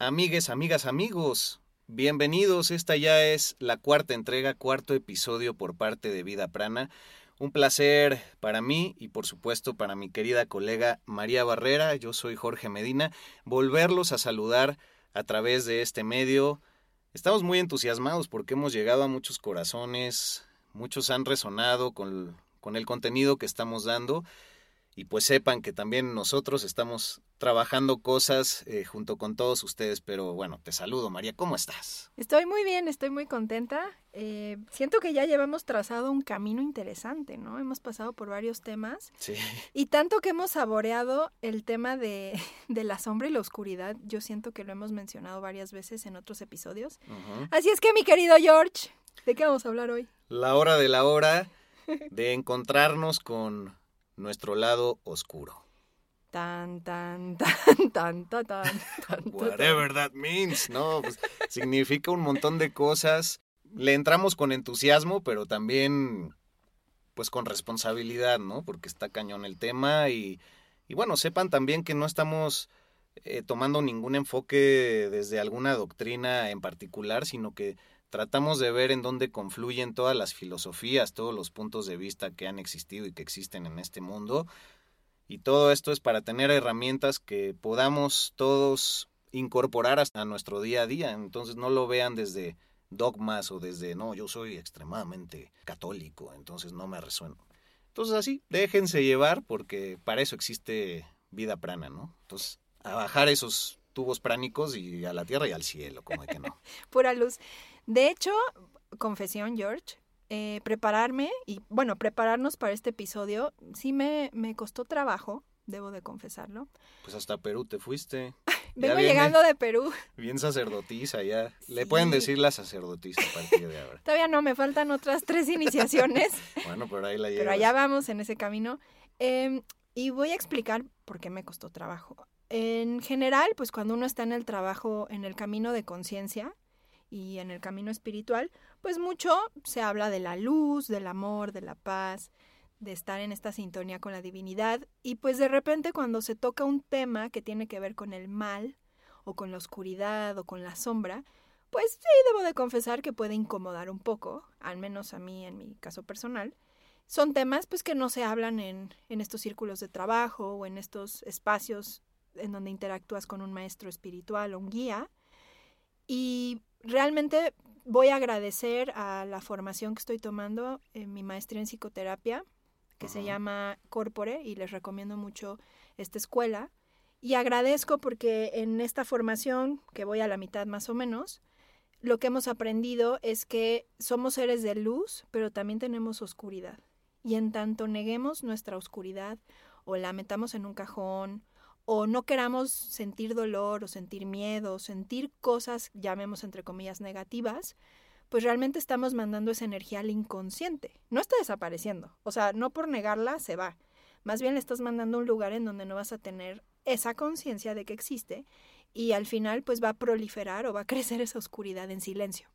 Amigues, amigas, amigos, bienvenidos. Esta ya es la cuarta entrega, cuarto episodio por parte de Vida Prana. Un placer para mí y por supuesto para mi querida colega María Barrera. Yo soy Jorge Medina. Volverlos a saludar a través de este medio. Estamos muy entusiasmados porque hemos llegado a muchos corazones, muchos han resonado con, con el contenido que estamos dando y pues sepan que también nosotros estamos trabajando cosas eh, junto con todos ustedes, pero bueno, te saludo María, ¿cómo estás? Estoy muy bien, estoy muy contenta. Eh, siento que ya llevamos trazado un camino interesante, ¿no? Hemos pasado por varios temas. Sí. Y tanto que hemos saboreado el tema de, de la sombra y la oscuridad, yo siento que lo hemos mencionado varias veces en otros episodios. Así es que mi querido George, ¿de qué vamos a hablar hoy? La hora de la hora de encontrarnos con nuestro lado oscuro. Tan, tan, tan, tan, tan, tan. Whatever that means, ¿no? Pues, significa un montón de cosas. Le entramos con entusiasmo, pero también pues con responsabilidad, ¿no? Porque está cañón el tema y, y bueno, sepan también que no estamos eh, tomando ningún enfoque desde alguna doctrina en particular, sino que tratamos de ver en dónde confluyen todas las filosofías, todos los puntos de vista que han existido y que existen en este mundo. Y todo esto es para tener herramientas que podamos todos incorporar hasta nuestro día a día. Entonces no lo vean desde dogmas o desde, no, yo soy extremadamente católico, entonces no me resueno. Entonces así, déjense llevar porque para eso existe vida prana, ¿no? Entonces, a bajar esos tubos pránicos y a la tierra y al cielo, como de que no. Pura luz. De hecho, confesión, George, eh, prepararme y, bueno, prepararnos para este episodio sí me, me costó trabajo, debo de confesarlo. Pues hasta Perú te fuiste. Vengo viene. llegando de Perú. Bien sacerdotisa ya. Le pueden decir la sacerdotisa a partir de ahora. Todavía no, me faltan otras tres iniciaciones, Bueno, pero ahí la llevas. pero allá vamos en ese camino. Em, y voy a explicar por qué me costó trabajo. En general, pues cuando uno está en el trabajo, en el camino de conciencia y en el camino espiritual, pues mucho se habla de la luz, del amor, de la paz, de estar en esta sintonía con la divinidad. Y pues de repente cuando se toca un tema que tiene que ver con el mal, o con la oscuridad, o con la sombra, pues sí, debo de confesar que puede incomodar un poco, al menos a mí en mi caso personal. Son temas pues que no se hablan en, en estos círculos de trabajo o en estos espacios en donde interactúas con un maestro espiritual o un guía. Y realmente voy a agradecer a la formación que estoy tomando en mi maestría en psicoterapia, que se llama Corpore, y les recomiendo mucho esta escuela. Y agradezco porque en esta formación, que voy a la mitad más o menos, lo que hemos aprendido es que somos seres de luz, pero también tenemos oscuridad. Y en tanto neguemos nuestra oscuridad o la metamos en un cajón o no queramos sentir dolor o sentir miedo o sentir cosas, llamemos entre comillas, negativas, pues realmente estamos mandando esa energía al inconsciente. No está desapareciendo. O sea, no por negarla se va. Más bien le estás mandando a un lugar en donde no vas a tener esa conciencia de que existe y al final pues va a proliferar o va a crecer esa oscuridad en silencio.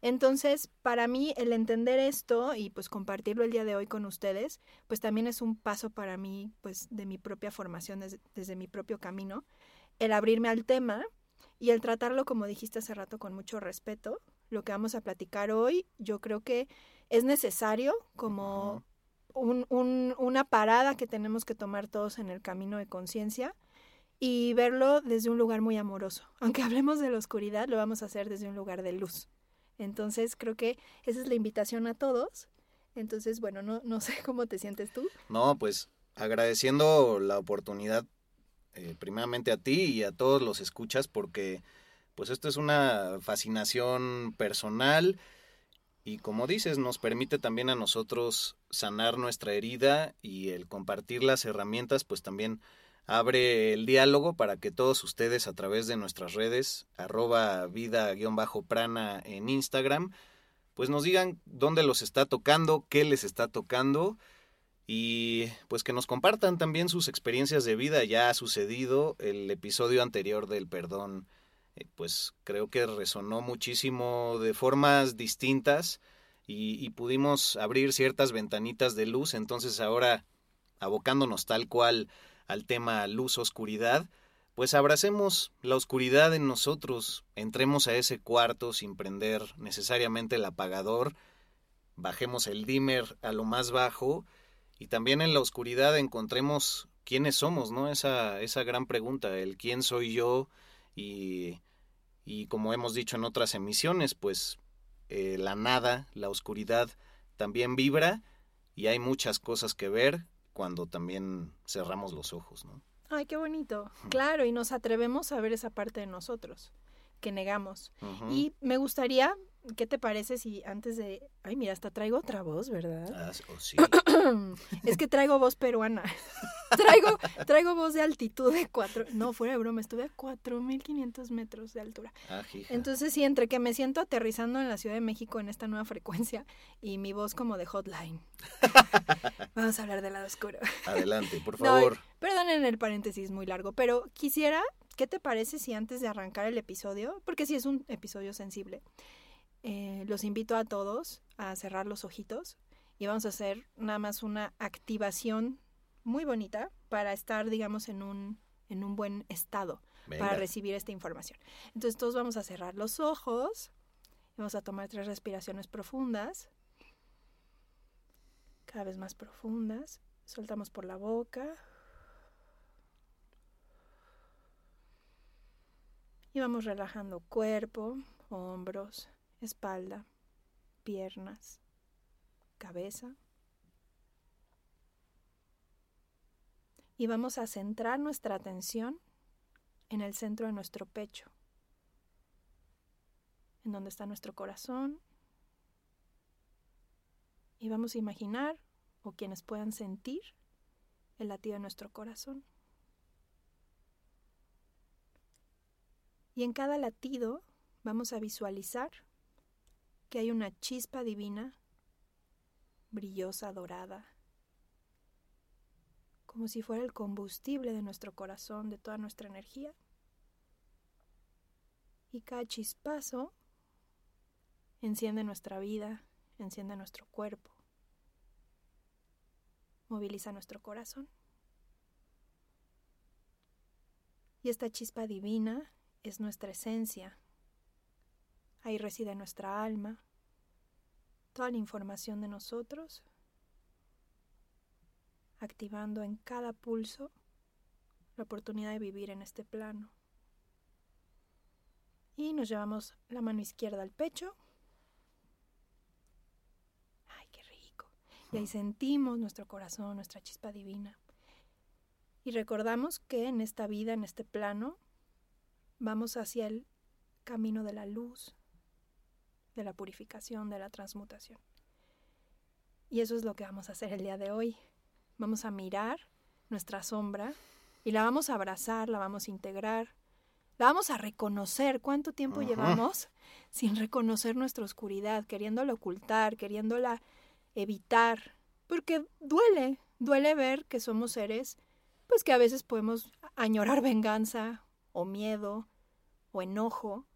Entonces, para mí el entender esto y pues compartirlo el día de hoy con ustedes, pues también es un paso para mí pues de mi propia formación desde, desde mi propio camino, el abrirme al tema y el tratarlo como dijiste hace rato con mucho respeto. Lo que vamos a platicar hoy, yo creo que es necesario como un, un, una parada que tenemos que tomar todos en el camino de conciencia y verlo desde un lugar muy amoroso. Aunque hablemos de la oscuridad, lo vamos a hacer desde un lugar de luz. Entonces creo que esa es la invitación a todos. Entonces, bueno, no, no sé cómo te sientes tú. No, pues agradeciendo la oportunidad eh, primeramente a ti y a todos los escuchas porque pues esto es una fascinación personal y como dices nos permite también a nosotros sanar nuestra herida y el compartir las herramientas pues también abre el diálogo para que todos ustedes a través de nuestras redes, arroba vida-prana en Instagram, pues nos digan dónde los está tocando, qué les está tocando y pues que nos compartan también sus experiencias de vida. Ya ha sucedido el episodio anterior del perdón, eh, pues creo que resonó muchísimo de formas distintas y, y, pudimos abrir ciertas ventanitas de luz. Entonces ahora, abocándonos tal cual al tema luz-oscuridad, pues abracemos la oscuridad en nosotros, entremos a ese cuarto sin prender necesariamente el apagador, bajemos el dimmer a lo más bajo y también en la oscuridad encontremos quiénes somos, ¿no? Esa, esa gran pregunta, el quién soy yo y, y como hemos dicho en otras emisiones, pues eh, la nada, la oscuridad también vibra y hay muchas cosas que ver cuando también cerramos los ojos, ¿no? Ay, qué bonito. Claro, y nos atrevemos a ver esa parte de nosotros que negamos. Uh -huh. Y me gustaría ¿Qué te parece si antes de... Ay, mira, hasta traigo otra voz, ¿verdad? Ah, oh, sí. es que traigo voz peruana. traigo, traigo voz de altitud de cuatro... No, fuera de broma, estuve a 4.500 metros de altura. Ah. Entonces, sí, entre que me siento aterrizando en la Ciudad de México en esta nueva frecuencia y mi voz como de hotline. Vamos a hablar del lado oscuro. Adelante, por favor. No, perdonen el paréntesis muy largo, pero quisiera... ¿Qué te parece si antes de arrancar el episodio, porque sí es un episodio sensible, eh, los invito a todos a cerrar los ojitos y vamos a hacer nada más una activación muy bonita para estar, digamos, en un, en un buen estado Venga. para recibir esta información. Entonces todos vamos a cerrar los ojos vamos a tomar tres respiraciones profundas, cada vez más profundas. Soltamos por la boca. Y vamos relajando cuerpo, hombros, espalda, piernas, cabeza. Y vamos a centrar nuestra atención en el centro de nuestro pecho, en donde está nuestro corazón. Y vamos a imaginar, o quienes puedan sentir, el latido de nuestro corazón. Y en cada latido vamos a visualizar que hay una chispa divina, brillosa, dorada, como si fuera el combustible de nuestro corazón, de toda nuestra energía. Y cada chispazo enciende nuestra vida, enciende nuestro cuerpo, moviliza nuestro corazón. Y esta chispa divina es nuestra esencia, Ahí reside nuestra alma, toda la información de nosotros, activando en cada pulso la oportunidad de vivir en este plano. Y nos llevamos la mano izquierda al pecho. ¡Ay, qué rico! Y ahí sentimos nuestro corazón, nuestra chispa divina. Y recordamos que en esta vida, en este plano, vamos hacia el camino de la luz, de la purificación, de la transmutación. Y eso es lo que vamos a hacer el día de hoy. Vamos a mirar nuestra sombra y la vamos a abrazar, la vamos a integrar, la vamos a reconocer. ¿Cuánto tiempo Ajá. llevamos sin reconocer nuestra oscuridad, queriéndola ocultar, queriéndola evitar? Porque duele, duele ver que somos seres, pues que a veces podemos añorar venganza o miedo o enojo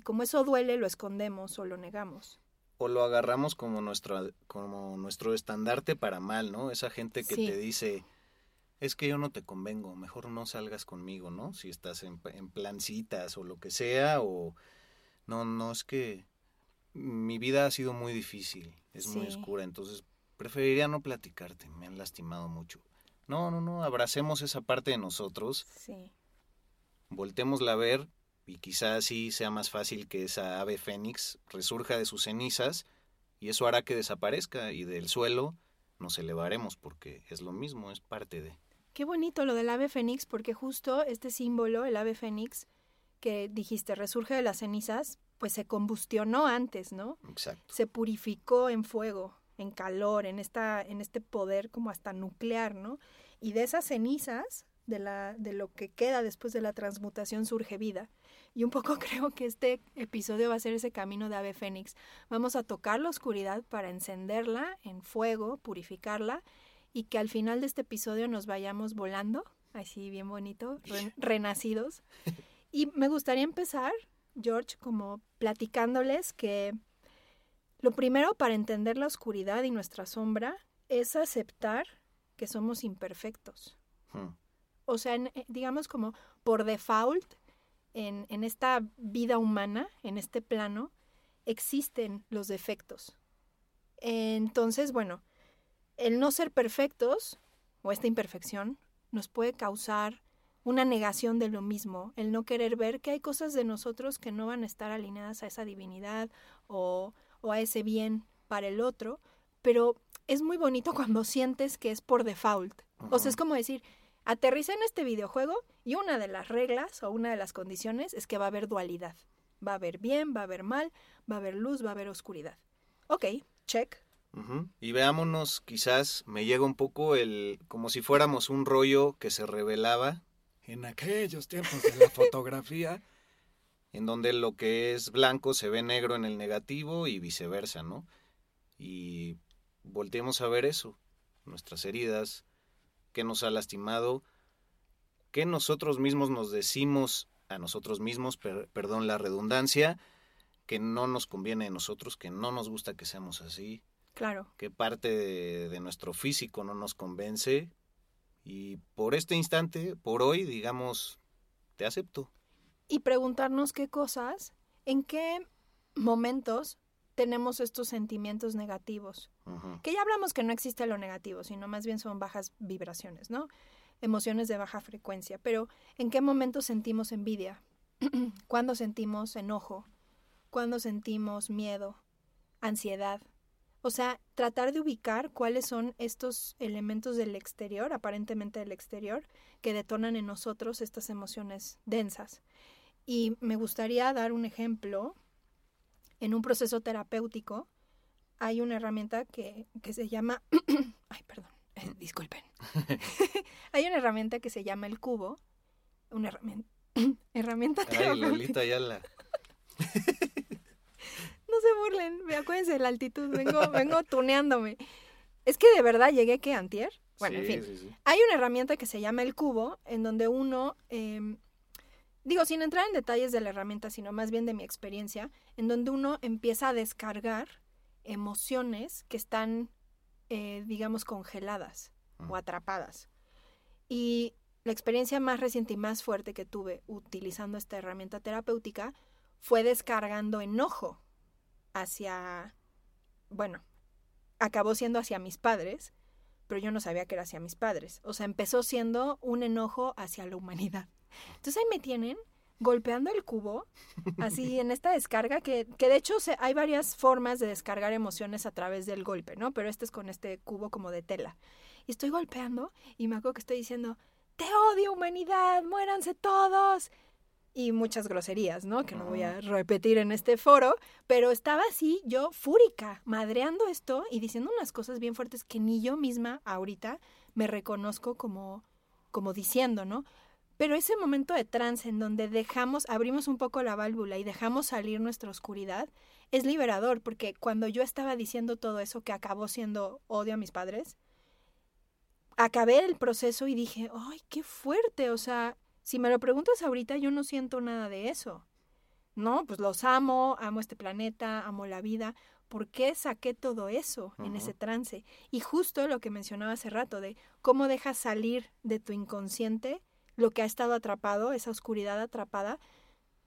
y como eso duele, lo escondemos o lo negamos. O lo agarramos como nuestro, como nuestro estandarte para mal, ¿no? Esa gente que sí. te dice, es que yo no te convengo, mejor no salgas conmigo, ¿no? Si estás en, en plancitas o lo que sea, o no, no, es que mi vida ha sido muy difícil, es sí. muy oscura, entonces preferiría no platicarte, me han lastimado mucho. No, no, no, abracemos esa parte de nosotros. Sí. Voltémosla a ver y quizás así sea más fácil que esa ave fénix resurja de sus cenizas y eso hará que desaparezca y del suelo nos elevaremos porque es lo mismo, es parte de. Qué bonito lo del ave fénix porque justo este símbolo, el ave fénix, que dijiste resurge de las cenizas, pues se combustionó antes, ¿no? Exacto. Se purificó en fuego, en calor, en esta en este poder como hasta nuclear, ¿no? Y de esas cenizas de, la, de lo que queda después de la transmutación surge vida. Y un poco creo que este episodio va a ser ese camino de ave fénix. Vamos a tocar la oscuridad para encenderla en fuego, purificarla y que al final de este episodio nos vayamos volando, así bien bonito, renacidos. Y me gustaría empezar, George, como platicándoles que lo primero para entender la oscuridad y nuestra sombra es aceptar que somos imperfectos. Hmm. O sea, eh, digamos como por default, en, en esta vida humana, en este plano, existen los defectos. Entonces, bueno, el no ser perfectos o esta imperfección nos puede causar una negación de lo mismo, el no querer ver que hay cosas de nosotros que no van a estar alineadas a esa divinidad o, o a ese bien para el otro, pero es muy bonito cuando sientes que es por default. O sea, es como decir, aterriza en este videojuego y una de las reglas o una de las condiciones es que va a haber dualidad. Va a haber bien, va a haber mal, va a haber luz, va a haber oscuridad. Ok, check. Y veámonos, quizás me llega un poco el, como si fuéramos un rollo que se revelaba. En aquellos tiempos de la fotografía. en donde lo que es blanco se ve negro en el negativo y viceversa, ¿no? Y volteemos a ver eso, nuestras heridas, qué nos ha lastimado, qué nosotros mismos nos decimos a nosotros mismos, perdón la redundancia, que no nos conviene a nosotros, que no nos gusta que seamos así. Claro. Que parte de, nuestro físico no nos convence. Y por este instante, por hoy, digamos, te acepto. Y preguntarnos qué cosas, en qué momentos tenemos estos sentimientos negativos. Que ya hablamos que no existe lo negativo, sino más bien son bajas vibraciones, ¿no? Emociones de baja frecuencia. Pero ¿en qué momento sentimos envidia? ¿Cuándo sentimos enojo? ¿Cuándo sentimos miedo? Ansiedad. O sea, tratar de ubicar cuáles son estos elementos del exterior, aparentemente del exterior, que detonan en nosotros estas emociones densas. Y me gustaría dar un ejemplo en un proceso terapéutico hay una herramienta que, se llama, ay, perdón, eh, disculpen, hay una herramienta que se llama el cubo, una herramienta, herramienta ay, Lolita no se burlen, acuérdense de la altitud, vengo, vengo tuneándome. Es que de verdad llegué que antier. Bueno, en fin. Hay una herramienta que se llama el cubo, en donde uno eh, digo, sin entrar en detalles de la herramienta, sino más bien de mi experiencia, en donde uno empieza a descargar emociones que están, eh, digamos, congeladas o atrapadas. Y la experiencia más reciente y más fuerte que tuve utilizando esta herramienta terapéutica fue descargando enojo hacia, bueno, acabó siendo hacia mis padres, pero yo no sabía que era hacia mis padres. O sea, empezó siendo un enojo hacia la humanidad. Entonces ahí me tienen golpeando el cubo, así en esta descarga, que, que de hecho hay varias formas de descargar emociones a través del golpe, ¿no? Pero este es con este cubo como de tela. Y estoy golpeando y me acuerdo que estoy diciendo, te odio humanidad, muéranse todos. Y muchas groserías, ¿no? Que no voy a repetir en este foro, pero estaba así yo fúrica, madreando esto y diciendo unas cosas bien fuertes que ni yo misma ahorita me reconozco como, como diciendo, ¿no? Pero ese momento de trance en donde dejamos, abrimos un poco la válvula y dejamos salir nuestra oscuridad, es liberador, porque cuando yo estaba diciendo todo eso que acabó siendo odio a mis padres, acabé el proceso y dije, ay, qué fuerte, o sea, si me lo preguntas ahorita, yo no siento nada de eso. No, pues los amo, amo este planeta, amo la vida. ¿Por qué saqué todo eso en ese trance? Y justo lo que mencionaba hace rato de cómo dejas salir de tu inconsciente lo que ha estado atrapado, esa oscuridad atrapada,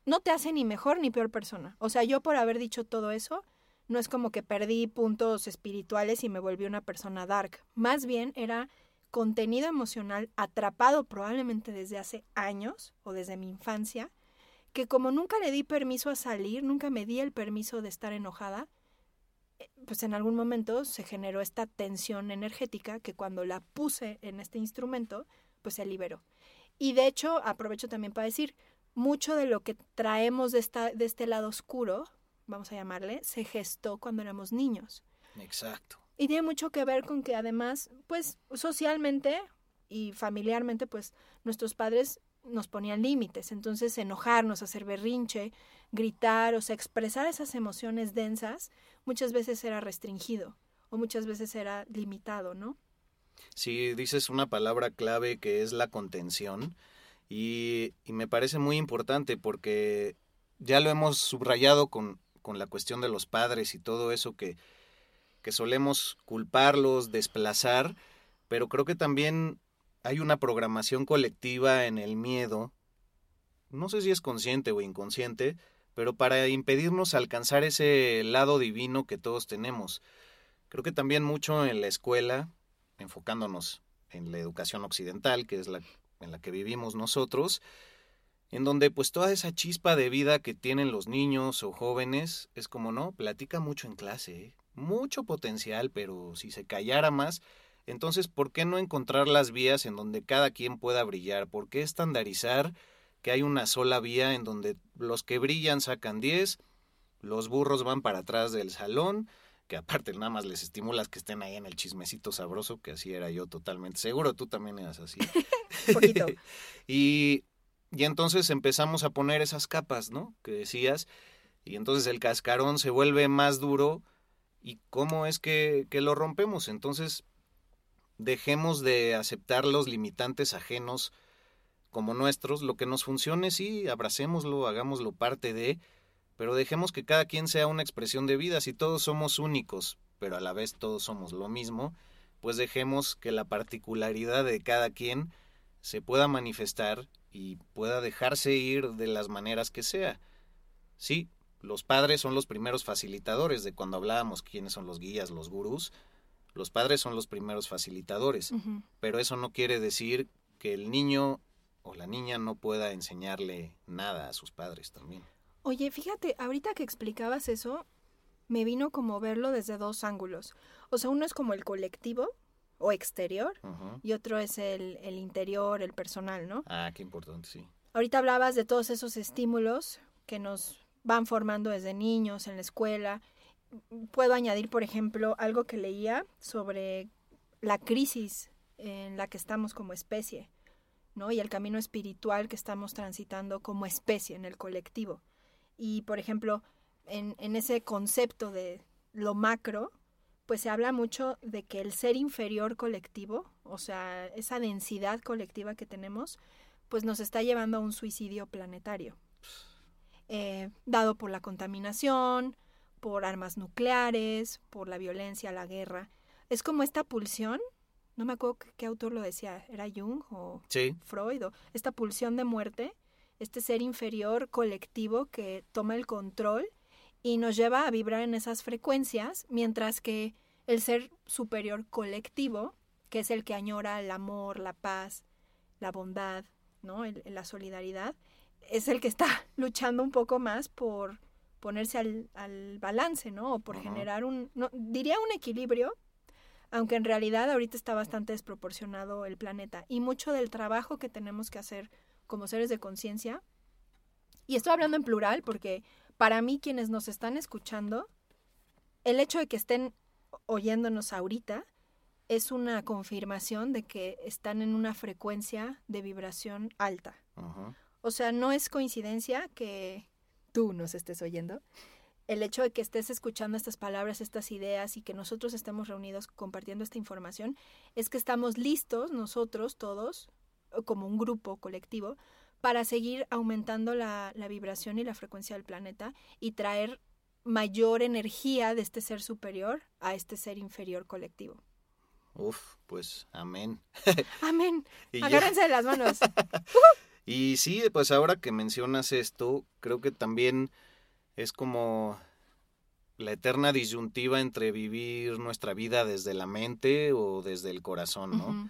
no te hace ni mejor ni peor persona. O sea, yo por haber dicho todo eso, no es como que perdí puntos espirituales y me volví una persona dark. Más bien era contenido emocional atrapado probablemente desde hace años o desde mi infancia, que como nunca le di permiso a salir, nunca me di el permiso de estar enojada, eh, pues en algún momento se generó esta tensión energética que cuando la puse en este instrumento, pues se liberó. Y de hecho, aprovecho también para decir, mucho de lo que traemos de, esta, de este lado oscuro, vamos a llamarle, se gestó cuando éramos niños. Exacto. Y tiene mucho que ver con que además, pues socialmente y familiarmente, pues nuestros padres nos ponían límites, entonces enojarnos, hacer berrinche, gritar, o sea, expresar esas emociones densas, muchas veces era restringido o muchas veces era limitado, ¿no? Sí, dices una palabra clave que es la contención y, me parece muy importante porque ya lo hemos subrayado con, con la cuestión de los padres y todo eso que, que solemos culparlos, desplazar, pero creo que también hay una programación colectiva en el miedo, no sé si es consciente o inconsciente, pero para impedirnos alcanzar ese lado divino que todos tenemos. Creo que también mucho en la escuela, enfocándonos en la educación occidental, que es la en la que vivimos nosotros, en donde pues toda esa chispa de vida que tienen los niños o jóvenes es como no, platica mucho en clase, ¿eh? mucho potencial, pero si se callara más, entonces ¿por qué no encontrar las vías en donde cada quien pueda brillar? ¿Por qué estandarizar que hay una sola vía en donde los que brillan sacan 10, los burros van para atrás del salón, que aparte nada más les estimulas que estén ahí en el chismecito sabroso, que así era yo totalmente. Seguro tú también eras así. Poquito. y, y entonces empezamos a poner esas capas, ¿no? Que decías, y entonces el cascarón se vuelve más duro. ¿Y cómo es que, que lo rompemos? Entonces, dejemos de aceptar los limitantes ajenos como nuestros. Lo que nos funcione, sí, abracémoslo, hagámoslo parte de, pero dejemos que cada quien sea una expresión de vida. Si todos somos únicos, pero a la vez todos somos lo mismo, pues dejemos que la particularidad de cada quien se pueda manifestar y pueda dejarse ir de las maneras que sea. Sí, los padres son los primeros facilitadores de cuando hablábamos quiénes son los guías, los gurús. Los padres son los primeros facilitadores, pero eso no quiere decir que el niño o la niña no pueda enseñarle nada a sus padres también. Oye, fíjate, ahorita que explicabas eso, me vino como verlo desde dos ángulos. O sea, uno es como el colectivo o exterior y otro es el, el interior, el personal, ¿no? Ah, qué importante, sí. Ahorita hablabas de todos esos estímulos que nos van formando desde niños en la escuela. Puedo añadir, por ejemplo, algo que leía sobre la crisis en la que estamos como especie, ¿no? Y el camino espiritual que estamos transitando como especie en el colectivo. Y, por ejemplo, en, en ese concepto de lo macro, pues se habla mucho de que el ser inferior colectivo, o sea, esa densidad colectiva que tenemos, pues nos está llevando a un suicidio planetario, eh, dado por la contaminación, por armas nucleares, por la violencia, la guerra. Es como esta pulsión, no me acuerdo qué, autor lo decía, era Jung o Sí, Freud, o esta pulsión de muerte, este ser inferior colectivo que toma el control y nos lleva a vibrar en esas frecuencias, mientras que el ser superior colectivo, que es el que añora el amor, la paz, la bondad, ¿no? El- la solidaridad, es el que está luchando un poco más por ponerse al, al balance, ¿no? O por generar un, no, diría un equilibrio, aunque en realidad ahorita está bastante desproporcionado el planeta. Y mucho del trabajo que tenemos que hacer como seres de conciencia, y estoy hablando en plural porque para mí quienes nos están escuchando, el hecho de que estén oyéndonos ahorita es una confirmación de que están en una frecuencia de vibración alta. O sea, no es coincidencia que tú nos estés oyendo. El hecho de que estés escuchando estas palabras, estas ideas y que nosotros estemos reunidos compartiendo esta información es que estamos listos nosotros todos, como un grupo colectivo, para seguir aumentando la, la vibración y la frecuencia del planeta y traer mayor energía de este ser superior a este ser inferior colectivo. Uf, pues amén. Amén. Agárrense de las manos. Y sí, pues ahora que mencionas esto, creo que también es como la eterna disyuntiva entre vivir nuestra vida desde la mente o desde el corazón, ¿no?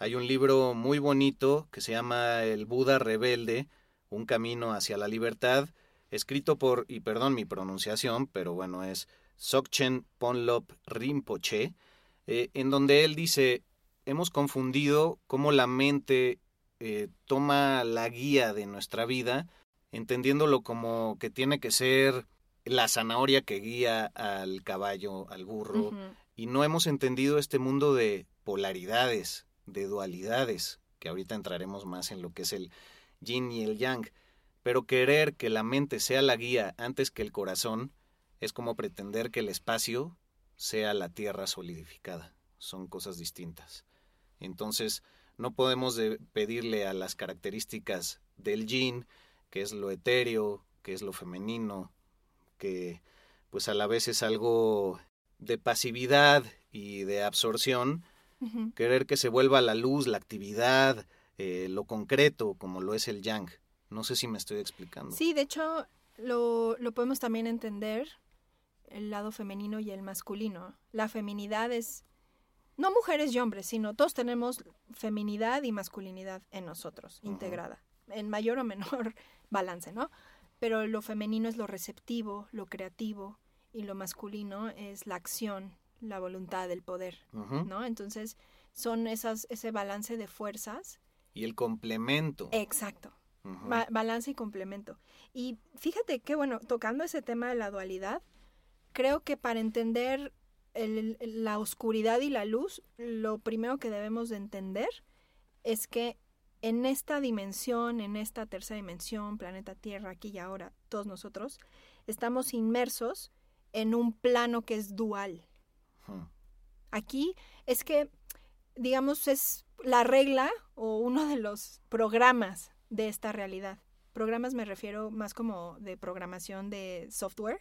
Hay un libro muy bonito que se llama El Buda Rebelde, Un Camino hacia la Libertad, escrito por, y perdón mi pronunciación, pero bueno, es Sokchen Ponlop Rinpoche, eh, en donde él dice, hemos confundido cómo la mente eh, toma la guía de nuestra vida, entendiéndolo como que tiene que ser la zanahoria que guía al caballo, al burro, y no hemos entendido este mundo de polaridades, de dualidades, que ahorita entraremos más en lo que es el yin y el yang, pero querer que la mente sea la guía antes que el corazón es como pretender que el espacio sea la tierra solidificada. Son cosas distintas. Entonces, no podemos pedirle a las características del yin, que es lo etéreo, que es lo femenino, que pues a la vez es algo de pasividad y de absorción, querer que se vuelva la luz, la actividad, eh, lo concreto, como lo es el yang. No sé si me estoy explicando. Sí, de hecho, lo, lo podemos también entender el lado femenino y el masculino. La feminidad es, no mujeres y hombres, sino todos tenemos feminidad y masculinidad en nosotros, integrada, en mayor o menor balance, ¿no? Pero lo femenino es lo receptivo, lo creativo, y lo masculino es la acción, la voluntad, el poder, ¿no? Entonces, son esas, ese balance de fuerzas. Y el complemento. Exacto. balance y complemento. Y fíjate que, bueno, tocando ese tema de la dualidad, creo que para entender la oscuridad y la luz, lo primero que debemos de entender es que en esta dimensión, en esta tercera dimensión, planeta Tierra, aquí y ahora, todos nosotros, estamos inmersos en un plano que es dual. Aquí es que, digamos, es la regla o uno de los programas de esta realidad. Programas me refiero más como de programación de software.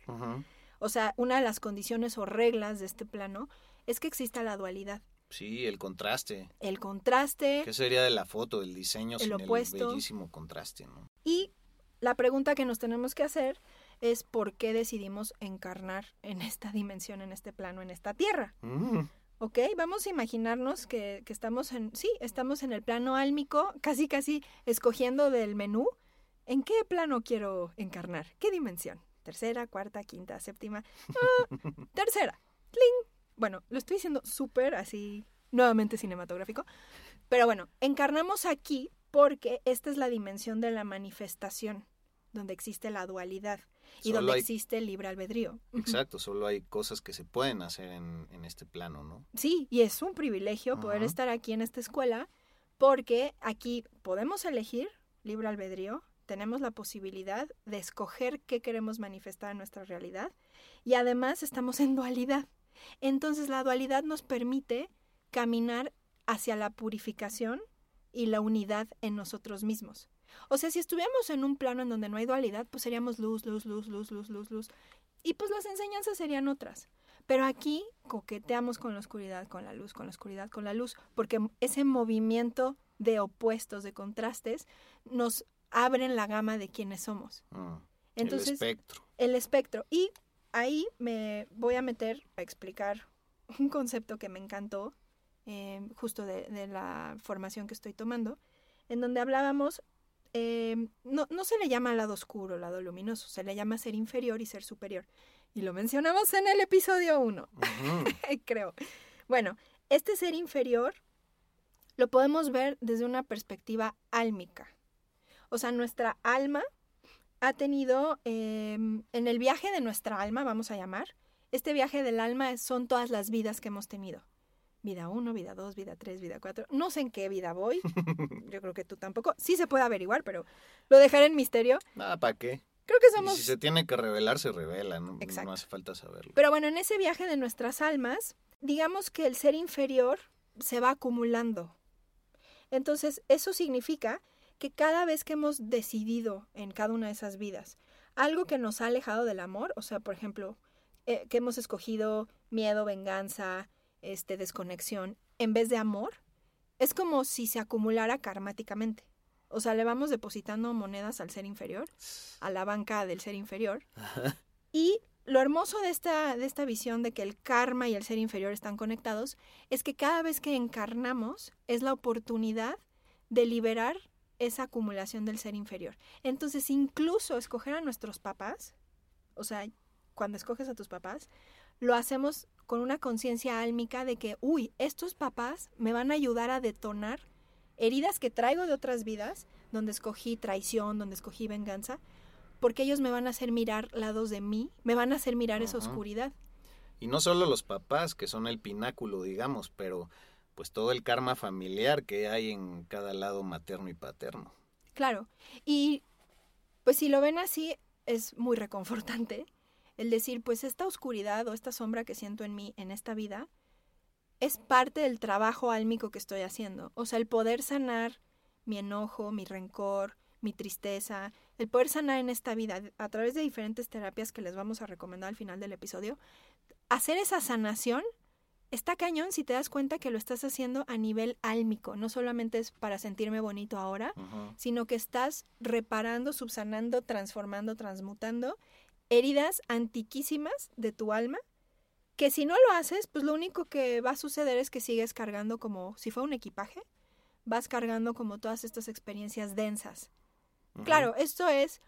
O sea, una de las condiciones o reglas de este plano es que exista la dualidad. Sí, el contraste. El contraste. ¿Qué sería de la foto, el diseño el opuesto. el bellísimo contraste, ¿no? Y la pregunta que nos tenemos que hacer es por qué decidimos encarnar en esta dimensión, en este plano, en esta tierra. Mm. ¿Ok? Vamos a imaginarnos que, que, estamos en, sí, estamos en el plano álmico, casi casi escogiendo del menú. ¿En qué plano quiero encarnar? ¿Qué dimensión? Tercera, cuarta, quinta, séptima. Ah, tercera. ¡Cling! Bueno, lo estoy diciendo súper así, nuevamente cinematográfico. Pero bueno, encarnamos aquí porque esta es la dimensión de la manifestación, donde existe la dualidad y donde existe el libre albedrío. Exacto, solo hay cosas que se pueden hacer en, este plano, ¿no? Sí, y es un privilegio poder estar aquí en esta escuela porque aquí podemos elegir libre albedrío, tenemos la posibilidad de escoger qué queremos manifestar en nuestra realidad y además estamos en dualidad. Entonces la dualidad nos permite caminar hacia la purificación y la unidad en nosotros mismos. O sea, si estuviéramos en un plano en donde no hay dualidad, pues seríamos luz, luz, luz, luz, luz, luz, luz. Y pues las enseñanzas serían otras. Pero aquí coqueteamos con la oscuridad, con la luz, con la oscuridad, con la luz, porque ese movimiento de opuestos, de contrastes, nos abren la gama de quienes somos. Ah, Entonces, el espectro. El espectro. Y ahí me voy a meter a explicar un concepto que me encantó, eh, justo de, de, la formación que estoy tomando, en donde hablábamos Em, no, no se le llama lado oscuro, lado luminoso, se le llama ser inferior y ser superior. Y lo mencionamos en el episodio 1, creo. Bueno, este ser inferior lo podemos ver desde una perspectiva álmica. O sea, nuestra alma ha tenido, em, en el viaje de nuestra alma, vamos a llamar, este viaje del alma son todas las vidas que hemos tenido vida 1, vida 2, vida 3, vida 4. No sé en qué vida voy. Yo creo que tú tampoco. Sí se puede averiguar, pero lo dejaré en misterio. Nada, ¿para qué? Creo que somos... si se tiene que revelar, se revela, ¿no? No hace falta saberlo. Pero bueno, en ese viaje de nuestras almas, digamos que el ser inferior se va acumulando. Entonces, eso significa que cada vez que hemos decidido en cada una de esas vidas algo que nos ha alejado del amor, o sea, por ejemplo, eh, que hemos escogido miedo, venganza, este, desconexión en vez de amor, es como si se acumulara karmáticamente. O sea, le vamos depositando monedas al ser inferior, a la banca del ser inferior. Y lo hermoso de esta, de esta visión de que el karma y el ser inferior están conectados es que cada vez que encarnamos es la oportunidad de liberar esa acumulación del ser inferior. Entonces, incluso escoger a nuestros papás, o sea, cuando escoges a tus papás, lo hacemos con una conciencia álmica de que, uy, estos papás me van a ayudar a detonar heridas que traigo de otras vidas, donde escogí traición, donde escogí venganza, porque ellos me van a hacer mirar lados de mí, me van a hacer mirar esa oscuridad. Y no solo los papás, que son el pináculo, digamos, pero pues todo el karma familiar que hay en cada lado materno y paterno. Claro. Y pues si lo ven así, es muy reconfortante el decir, pues esta oscuridad o esta sombra que siento en mí en esta vida es parte del trabajo álmico que estoy haciendo. O sea, el poder sanar mi enojo, mi rencor, mi tristeza, el poder sanar en esta vida a través de diferentes terapias que les vamos a recomendar al final del episodio, hacer esa sanación está cañón si te das cuenta que lo estás haciendo a nivel álmico, no solamente es para sentirme bonito ahora, sino que estás reparando, subsanando, transformando, transmutando heridas antiquísimas de tu alma, que si no lo haces, pues lo único que va a suceder es que sigues cargando como si fuera un equipaje, vas cargando como todas estas experiencias densas. Claro, esto es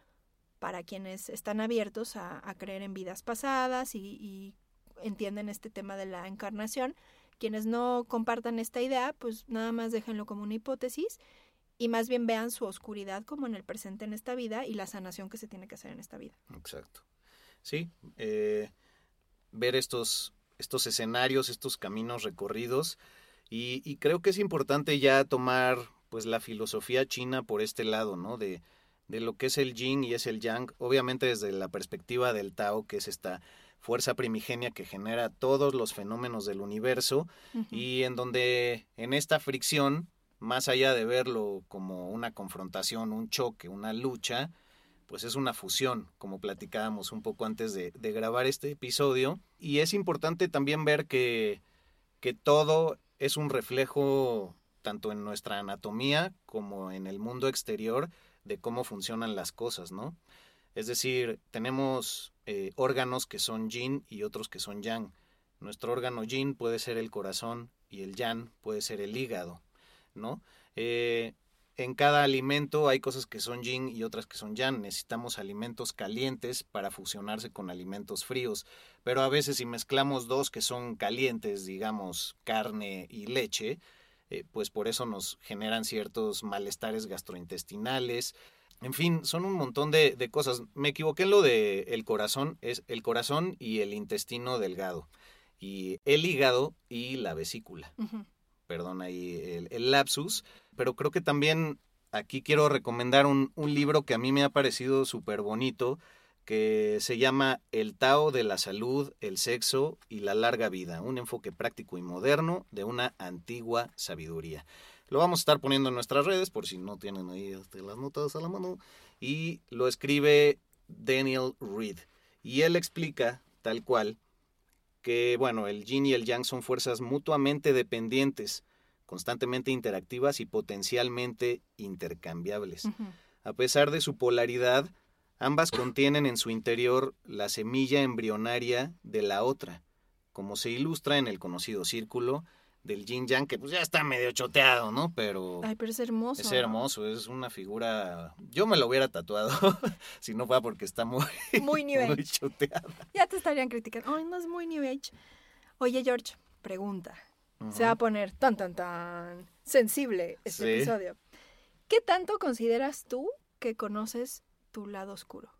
para quienes están abiertos a, creer en vidas pasadas y entienden este tema de la encarnación. Quienes no compartan esta idea, pues nada más déjenlo como una hipótesis y más bien vean su oscuridad como en el presente en esta vida y la sanación que se tiene que hacer en esta vida. Exacto. Sí, eh, ver estos, estos escenarios, estos caminos recorridos y, y, creo que es importante ya tomar pues la filosofía china por este lado, ¿no? De, de lo que es el yin y es el yang, obviamente desde la perspectiva del Tao, que es esta fuerza primigenia que genera todos los fenómenos del universo y en donde en esta fricción, más allá de verlo como una confrontación, un choque, una lucha, pues es una fusión, como platicábamos un poco antes de, grabar este episodio. Y es importante también ver que, que todo es un reflejo tanto en nuestra anatomía como en el mundo exterior de cómo funcionan las cosas, ¿no? Es decir, tenemos eh, órganos que son yin y otros que son yang. Nuestro órgano yin puede ser el corazón y el yang puede ser el hígado, ¿no? Eh, en cada alimento hay cosas que son yin y otras que son yang. Necesitamos alimentos calientes para fusionarse con alimentos fríos. Pero a veces si mezclamos dos que son calientes, digamos carne y leche, eh, pues por eso nos generan ciertos malestares gastrointestinales, en fin, son un montón de, cosas. Me equivoqué en lo de el corazón, es el corazón y el intestino delgado. Y el hígado y la vesícula. Perdón ahí el, lapsus. Pero creo que también aquí quiero recomendar un, un libro que a mí me ha parecido súper bonito, que se llama El Tao de la Salud, el Sexo y la Larga Vida, un enfoque práctico y moderno de una antigua sabiduría. Lo vamos a estar poniendo en nuestras redes por si no tienen ahí este, las notas a la mano. Y lo escribe Daniel Reed. Y él explica, tal cual, que bueno, el yin y el yang son fuerzas mutuamente dependientes, constantemente interactivas y potencialmente intercambiables. A pesar de su polaridad, ambas contienen en su interior la semilla embrionaria de la otra, como se ilustra en el conocido círculo del Jin Yang, que pues ya está medio choteado, ¿no? Pero... Ay, pero es hermoso. Es hermoso, es una figura... Yo me lo hubiera tatuado, si no fuera porque está muy... Muy New Muy choteada. Ya te estarían criticando. Ay, no es muy New Age. Oye, George, pregunta. Se va a poner tan, tan, tan sensible este episodio. ¿Qué tanto consideras tú que conoces tu lado oscuro?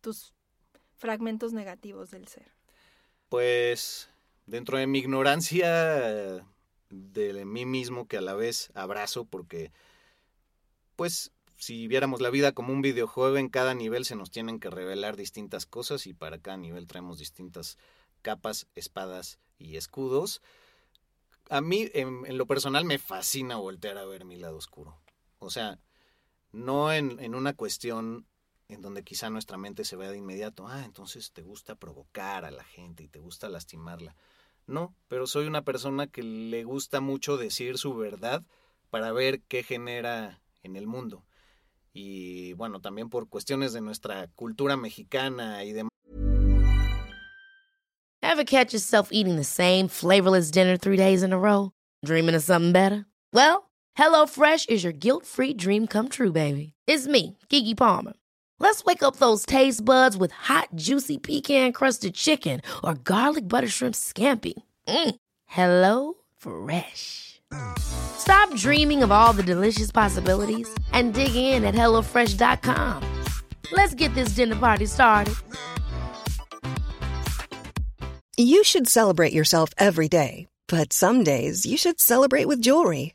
Tus fragmentos negativos del ser. Pues dentro de mi ignorancia de mí mismo que a la vez abrazo porque pues si viéramos la vida como un videojuego en cada nivel se nos tienen que revelar distintas cosas y para cada nivel traemos distintas capas, espadas y escudos. A mí en, lo personal me fascina voltear a ver mi lado oscuro. O sea, no en, en una cuestión en donde quizá nuestra mente se vea de inmediato, ah, entonces te gusta provocar a la gente y te gusta lastimarla. No, pero soy una persona que le gusta mucho decir su verdad para ver qué genera en el mundo. Y bueno, también por cuestiones de nuestra cultura mexicana y demás. Ever catch yourself eating the same flavorless dinner three days in a row? Dreaming of something better? Well, HelloFresh is your guilt-free dream come true, baby. It's me, Kiki Palmer. Let's wake up those taste buds with hot, juicy pecan crusted chicken or garlic butter shrimp scampi. Mm. Hello Fresh. Stop dreaming of all the delicious possibilities and dig in at HelloFresh.com. Let's get this dinner party started. You should celebrate yourself every day, But some days you should celebrate with jewelry.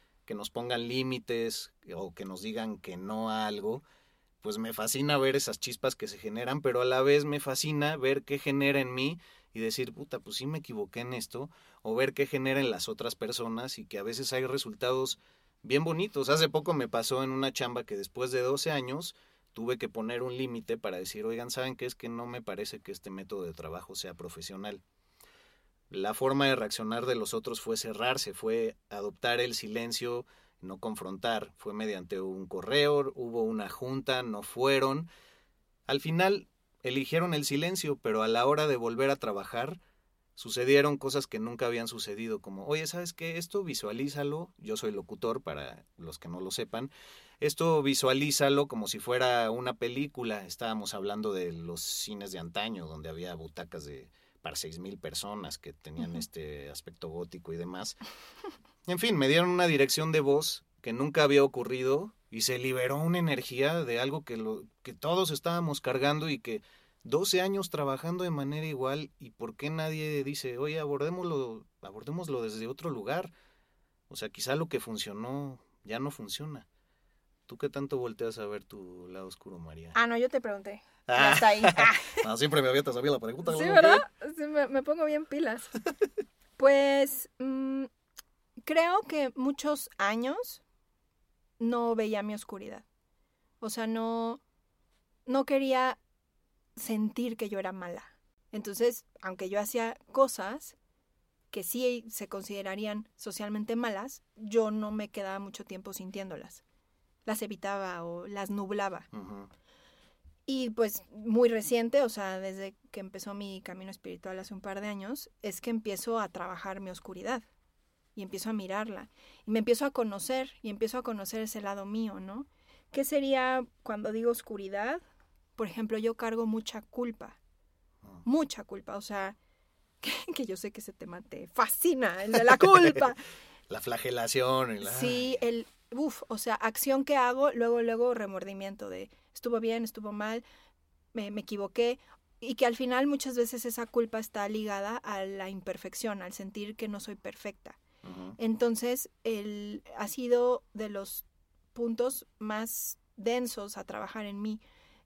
que nos pongan límites o que nos digan que no a algo, pues me fascina ver esas chispas que se generan, pero a la vez me fascina ver qué genera en mí y decir, puta, pues sí me equivoqué en esto, o ver qué genera en las otras personas y que a veces hay resultados bien bonitos. Hace poco me pasó en una chamba que después de 12 años tuve que poner un límite para decir, oigan, ¿saben qué es que no me parece que este método de trabajo sea profesional? La forma de reaccionar de los otros fue cerrarse, fue adoptar el silencio, no confrontar, fue mediante un correo, hubo una junta, no fueron. Al final eligieron el silencio, pero a la hora de volver a trabajar sucedieron cosas que nunca habían sucedido, como, oye, ¿sabes qué? Esto visualízalo, yo soy locutor para los que no lo sepan, esto visualízalo como si fuera una película, estábamos hablando de los cines de antaño, donde había butacas de para seis mil personas que tenían este aspecto gótico y demás. En fin, me dieron una dirección de voz que nunca había ocurrido y se liberó una energía de algo que, lo, que todos estábamos cargando y que 12 años trabajando de manera igual y por qué nadie dice, oye, abordémoslo, abordémoslo desde otro lugar. O sea, quizá lo que funcionó ya no funciona. ¿Tú qué tanto volteas a ver tu lado oscuro, María? Ah, no, yo te pregunté. Ah. Ahí. Ah. No, siempre me avientas a mí la pregunta. Sí. ¿verdad? Sí, me, me pongo bien pilas. Pues mm, creo que muchos años no veía mi oscuridad. O sea, no, no quería sentir que yo era mala. Entonces, aunque yo hacía cosas que sí se considerarían socialmente malas, yo no me quedaba mucho tiempo sintiéndolas. Las evitaba o las nublaba. Y pues muy reciente, o sea, desde que empezó mi camino espiritual hace un par de años, es que empiezo a trabajar mi oscuridad y empiezo a mirarla y me empiezo a conocer y empiezo a conocer ese lado mío, ¿no? ¿Qué sería cuando digo oscuridad? Por ejemplo, yo cargo mucha culpa, mucha culpa, o sea, que, que yo sé que ese tema te fascina, el de la culpa. La flagelación. el- Sí, el, uff, o sea, acción que hago, luego, luego remordimiento de estuvo bien, estuvo mal, me, me equivoqué. Y que al final muchas veces esa culpa está ligada a la imperfección, al sentir que no soy perfecta. Entonces, el, ha sido de los puntos más densos a trabajar en mí,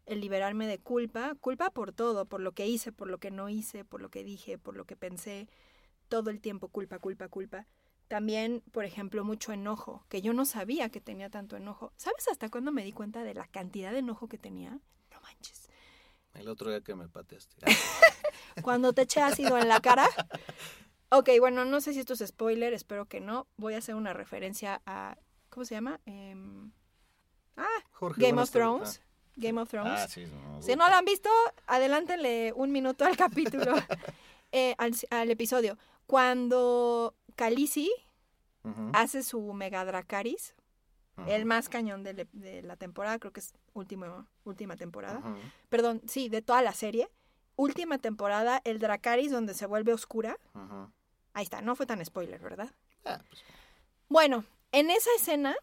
el liberarme de culpa, culpa por todo, por lo que hice, por lo que no hice, por lo que dije, por lo que pensé, todo el tiempo culpa, culpa, culpa. También, por ejemplo, mucho enojo, que yo no sabía que tenía tanto enojo. ¿Sabes hasta cuándo me di cuenta de la cantidad de enojo que tenía? No manches. El otro día que me pateaste. Cuando te eché ácido en la cara. Ok, bueno, no sé si esto es spoiler, espero que no. Voy a hacer una referencia a. ¿Cómo se llama? Em, ah, Jorge, Game of. Thrones. Game of Thrones. Ah, sí. no, Si no lo han visto, adelántenle un minuto al capítulo, eh, al, al episodio. Cuando Ujú, hace su Mega Dracarys, ujú, el más cañón de, la temporada, creo que es último, última temporada. Perdón, sí, de toda la serie. Última temporada, el Dracarys donde se vuelve oscura. Ahí está, no fue tan spoiler, ¿verdad? Ah, pues, Bueno, en esa escena,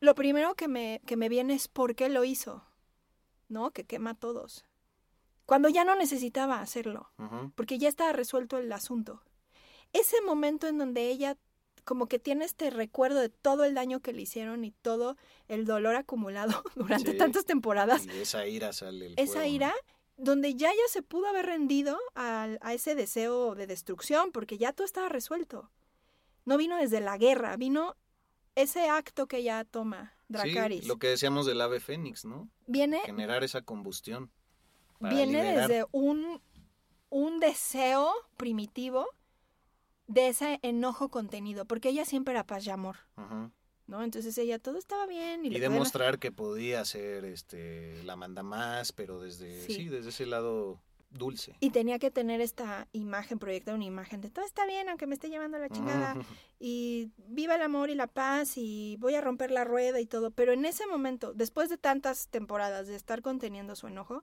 lo primero que me, que me viene es por qué lo hizo. ¿No? Que quema a todos. Cuando ya no necesitaba hacerlo, porque ya estaba resuelto el asunto. Ese momento en donde ella como que tiene este recuerdo de todo el daño que le hicieron y todo el dolor acumulado durante Sí. tantas temporadas, Y esa ira sale el esa fuego, ¿no? ira donde ya ella se pudo haber rendido al- a, ese deseo de destrucción, porque ya todo estaba resuelto. No vino desde la guerra, vino ese acto que ella toma, Dracaris. Sí, lo que decíamos del ave fénix, ¿no? Viene, Generar esa combustión. viene liberar. desde un, un deseo primitivo de ese enojo contenido, porque ella siempre era paz y amor. ¿no? Entonces ella todo estaba bien y, Y le podía- demostrar que podía ser este la manda más, pero desde Sí. sí. desde ese lado dulce. Y tenía que tener esta imagen, proyectar una imagen de todo está bien, aunque me esté llevando a la chingada. Y viva el amor y la paz y voy a romper la rueda y todo. Pero en ese momento, después de tantas temporadas de estar conteniendo su enojo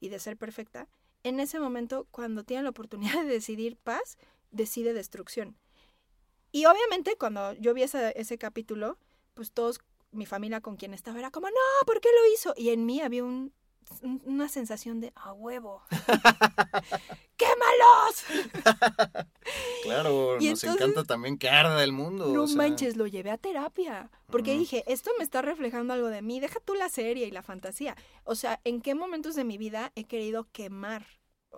y de ser perfecta, en ese momento, cuando tiene la oportunidad de decidir paz, decide destrucción. Y obviamente cuando yo vi ese, ese capítulo, pues todos, mi familia con quien estaba era como, no, ¿por qué lo hizo? Y en mí había un, un- una sensación de, a huevo. ¡Quémalos! Claro, Y nos entonces- encanta también que arda el mundo. No o sea, manches, lo llevé a terapia. Porque dije, esto me está reflejando algo de mí. Deja tú la serie y la fantasía. O sea, ¿en qué momentos de mi vida he querido quemar?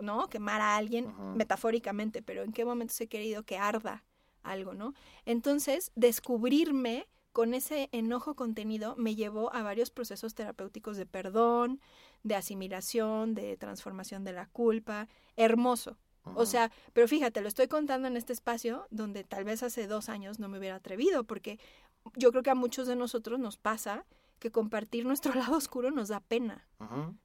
¿No? Quemar a alguien metafóricamente, pero ¿en qué momentos he querido que arda algo, no? Entonces, descubrirme con ese enojo contenido me llevó a varios procesos terapéuticos de perdón, de asimilación, de transformación de la culpa. Hermoso. O sea, pero fíjate, lo estoy contando en este espacio donde tal vez hace dos años no me hubiera atrevido, porque yo creo que a muchos de nosotros nos pasa que compartir nuestro lado oscuro nos da pena.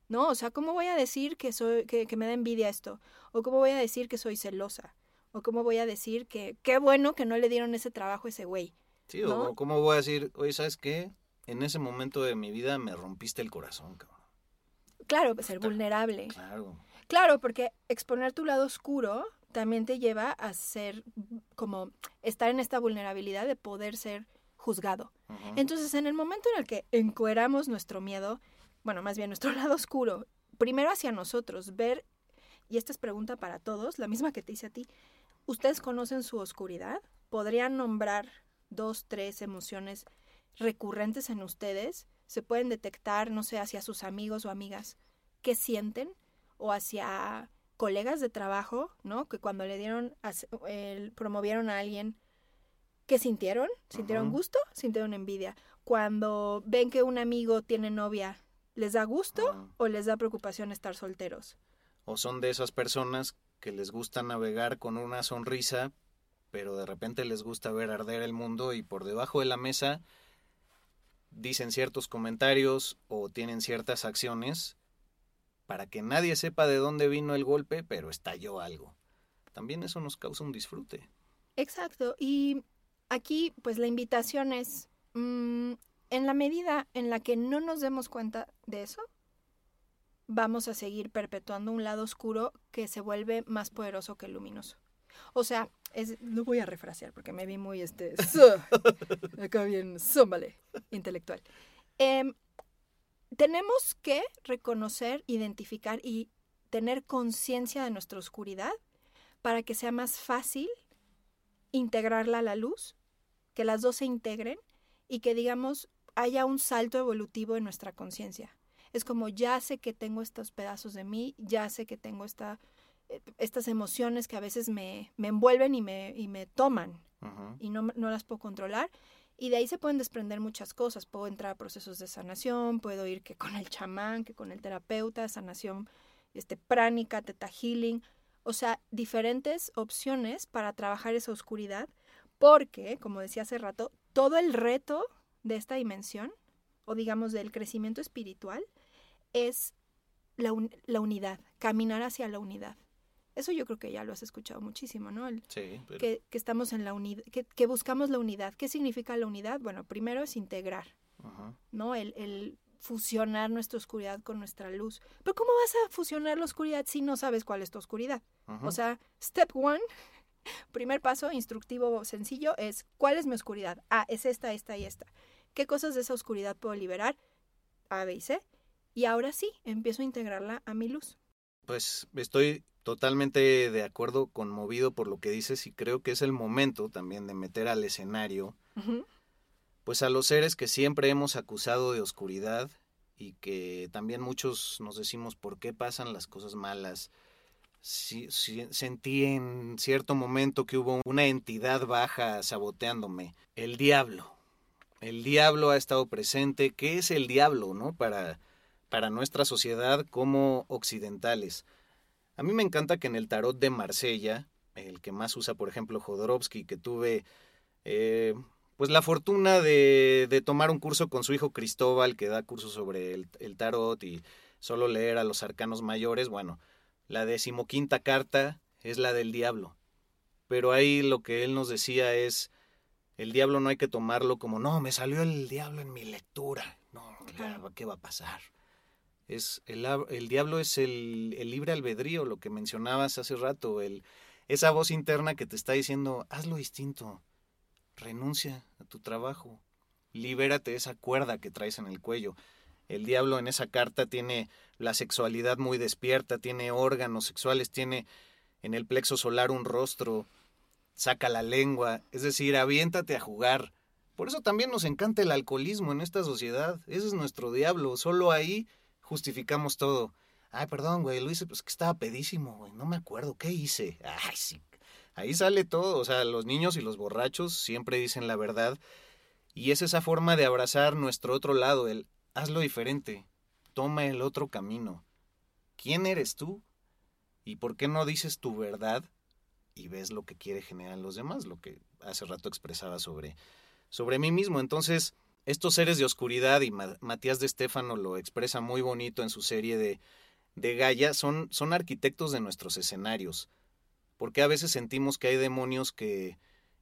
¿no? O sea, ¿cómo voy a decir que soy, que, que me da envidia esto? ¿O cómo voy a decir que soy celosa? ¿O cómo voy a decir que qué bueno que no le dieron ese trabajo a ese güey? Sí, ¿no? o cómo voy a decir, oye, ¿sabes qué? En ese momento de mi vida me rompiste el corazón, cabrón. Claro, ser Puta, vulnerable. Claro. Claro, porque exponer tu lado oscuro también te lleva a ser como estar en esta vulnerabilidad de poder ser juzgado. Entonces, en el momento en el que encueramos nuestro miedo, bueno, más bien nuestro lado oscuro, primero hacia nosotros, ver, y esta es pregunta para todos, la misma que te hice a ti, ¿ustedes conocen su oscuridad? ¿Podrían nombrar dos, tres emociones recurrentes en ustedes? ¿Se pueden detectar, no sé, hacia sus amigos o amigas qué sienten? ¿O hacia colegas de trabajo, ¿no? Que cuando le dieron, promovieron a alguien, ¿qué sintieron? ¿Sintieron gusto? ¿Sintieron envidia? Cuando ven que un amigo tiene novia, ¿les da gusto o les da preocupación estar solteros? O son de esas personas que les gusta navegar con una sonrisa, pero de repente les gusta ver arder el mundo y por debajo de la mesa dicen ciertos comentarios o tienen ciertas acciones para que nadie sepa de dónde vino el golpe, pero estalló algo. También eso nos causa un disfrute. Exacto. Y aquí, pues la invitación es, mm, en la medida en la que no nos demos cuenta de eso, vamos a seguir perpetuando un lado oscuro que se vuelve más poderoso que luminoso. O sea, es, lo voy a refrasear porque me vi muy este, acá bien, zómbale, intelectual. Em, tenemos que reconocer, identificar y tener conciencia de nuestra oscuridad para que sea más fácil integrarla a la luz, que las dos se integren y que digamos haya un salto evolutivo en nuestra conciencia. Es como ya sé que tengo estos pedazos de mí, ya sé que tengo esta, eh, estas emociones que a veces me, me envuelven y me, y me toman y no, no las puedo controlar. Y de ahí se pueden desprender muchas cosas. Puedo entrar a procesos de sanación, puedo ir que con el chamán, que con el terapeuta, sanación este, pránica, teta healing. O sea, diferentes opciones para trabajar esa oscuridad. Porque, como decía hace rato, todo el reto de esta dimensión, o digamos del crecimiento espiritual, es la, un- la unidad, caminar hacia la unidad. Eso yo creo que ya lo has escuchado muchísimo, ¿no? El, Sí, pero que, que estamos en la unidad, que, que buscamos la unidad. ¿Qué significa la unidad? Bueno, primero es integrar. ¿no? El, el fusionar nuestra oscuridad con nuestra luz. Pero ¿cómo vas a fusionar la oscuridad si no sabes cuál es tu oscuridad? O sea, step one, primer paso, instructivo sencillo, es ¿cuál es mi oscuridad? Ah, es esta, esta y esta. ¿Qué cosas de esa oscuridad puedo liberar? A, B y C. Y ahora sí, empiezo a integrarla a mi luz. Pues estoy totalmente de acuerdo, conmovido por lo que dices y creo que es el momento también de meter al escenario pues a los seres que siempre hemos acusado de oscuridad y que también muchos nos decimos por qué pasan las cosas malas. Sentí en cierto momento que hubo una entidad baja saboteándome. El diablo. El diablo ha estado presente. ¿Qué es el diablo, no? Para, para nuestra sociedad como occidentales. A mí me encanta que en el tarot de Marsella, el que más usa, por ejemplo, Jodorowsky, que tuve eh, pues la fortuna de, de tomar un curso con su hijo Cristóbal, que da cursos sobre el, el tarot y solo leer a los arcanos mayores, bueno, La decimoquinta carta es la del diablo. Pero ahí lo que él nos decía es, el diablo no hay que tomarlo como, no, me salió el diablo en mi lectura. No, claro, ¿qué va a pasar? Es el, el diablo es el, el, libre albedrío, lo que mencionabas hace rato, el, esa voz interna que te está diciendo, hazlo distinto, renuncia a tu trabajo, libérate de esa cuerda que traes en el cuello. El diablo en esa carta tiene la sexualidad muy despierta, tiene órganos sexuales, tiene en el plexo solar un rostro, saca la lengua, es decir, aviéntate a jugar. Por eso también nos encanta el alcoholismo en esta sociedad. Ese es nuestro diablo. Solo ahí justificamos todo. Ay, perdón, güey, lo hice, pues que estaba pedísimo, güey. No me acuerdo, ¿qué hice? Ay, sí. Ahí sale todo. O sea, los niños y los borrachos siempre dicen la verdad. Y es esa forma de abrazar nuestro otro lado, el hazlo diferente, toma el otro camino. ¿Quién eres tú? ¿Y por qué no dices tu verdad y ves lo que quiere generar en los demás? Lo que hace rato expresaba sobre, sobre mí mismo. Entonces, estos seres de oscuridad, y Matías de Estéfano lo expresa muy bonito en su serie de, de Gaia, son, son arquitectos de nuestros escenarios. Porque a veces sentimos que hay demonios que,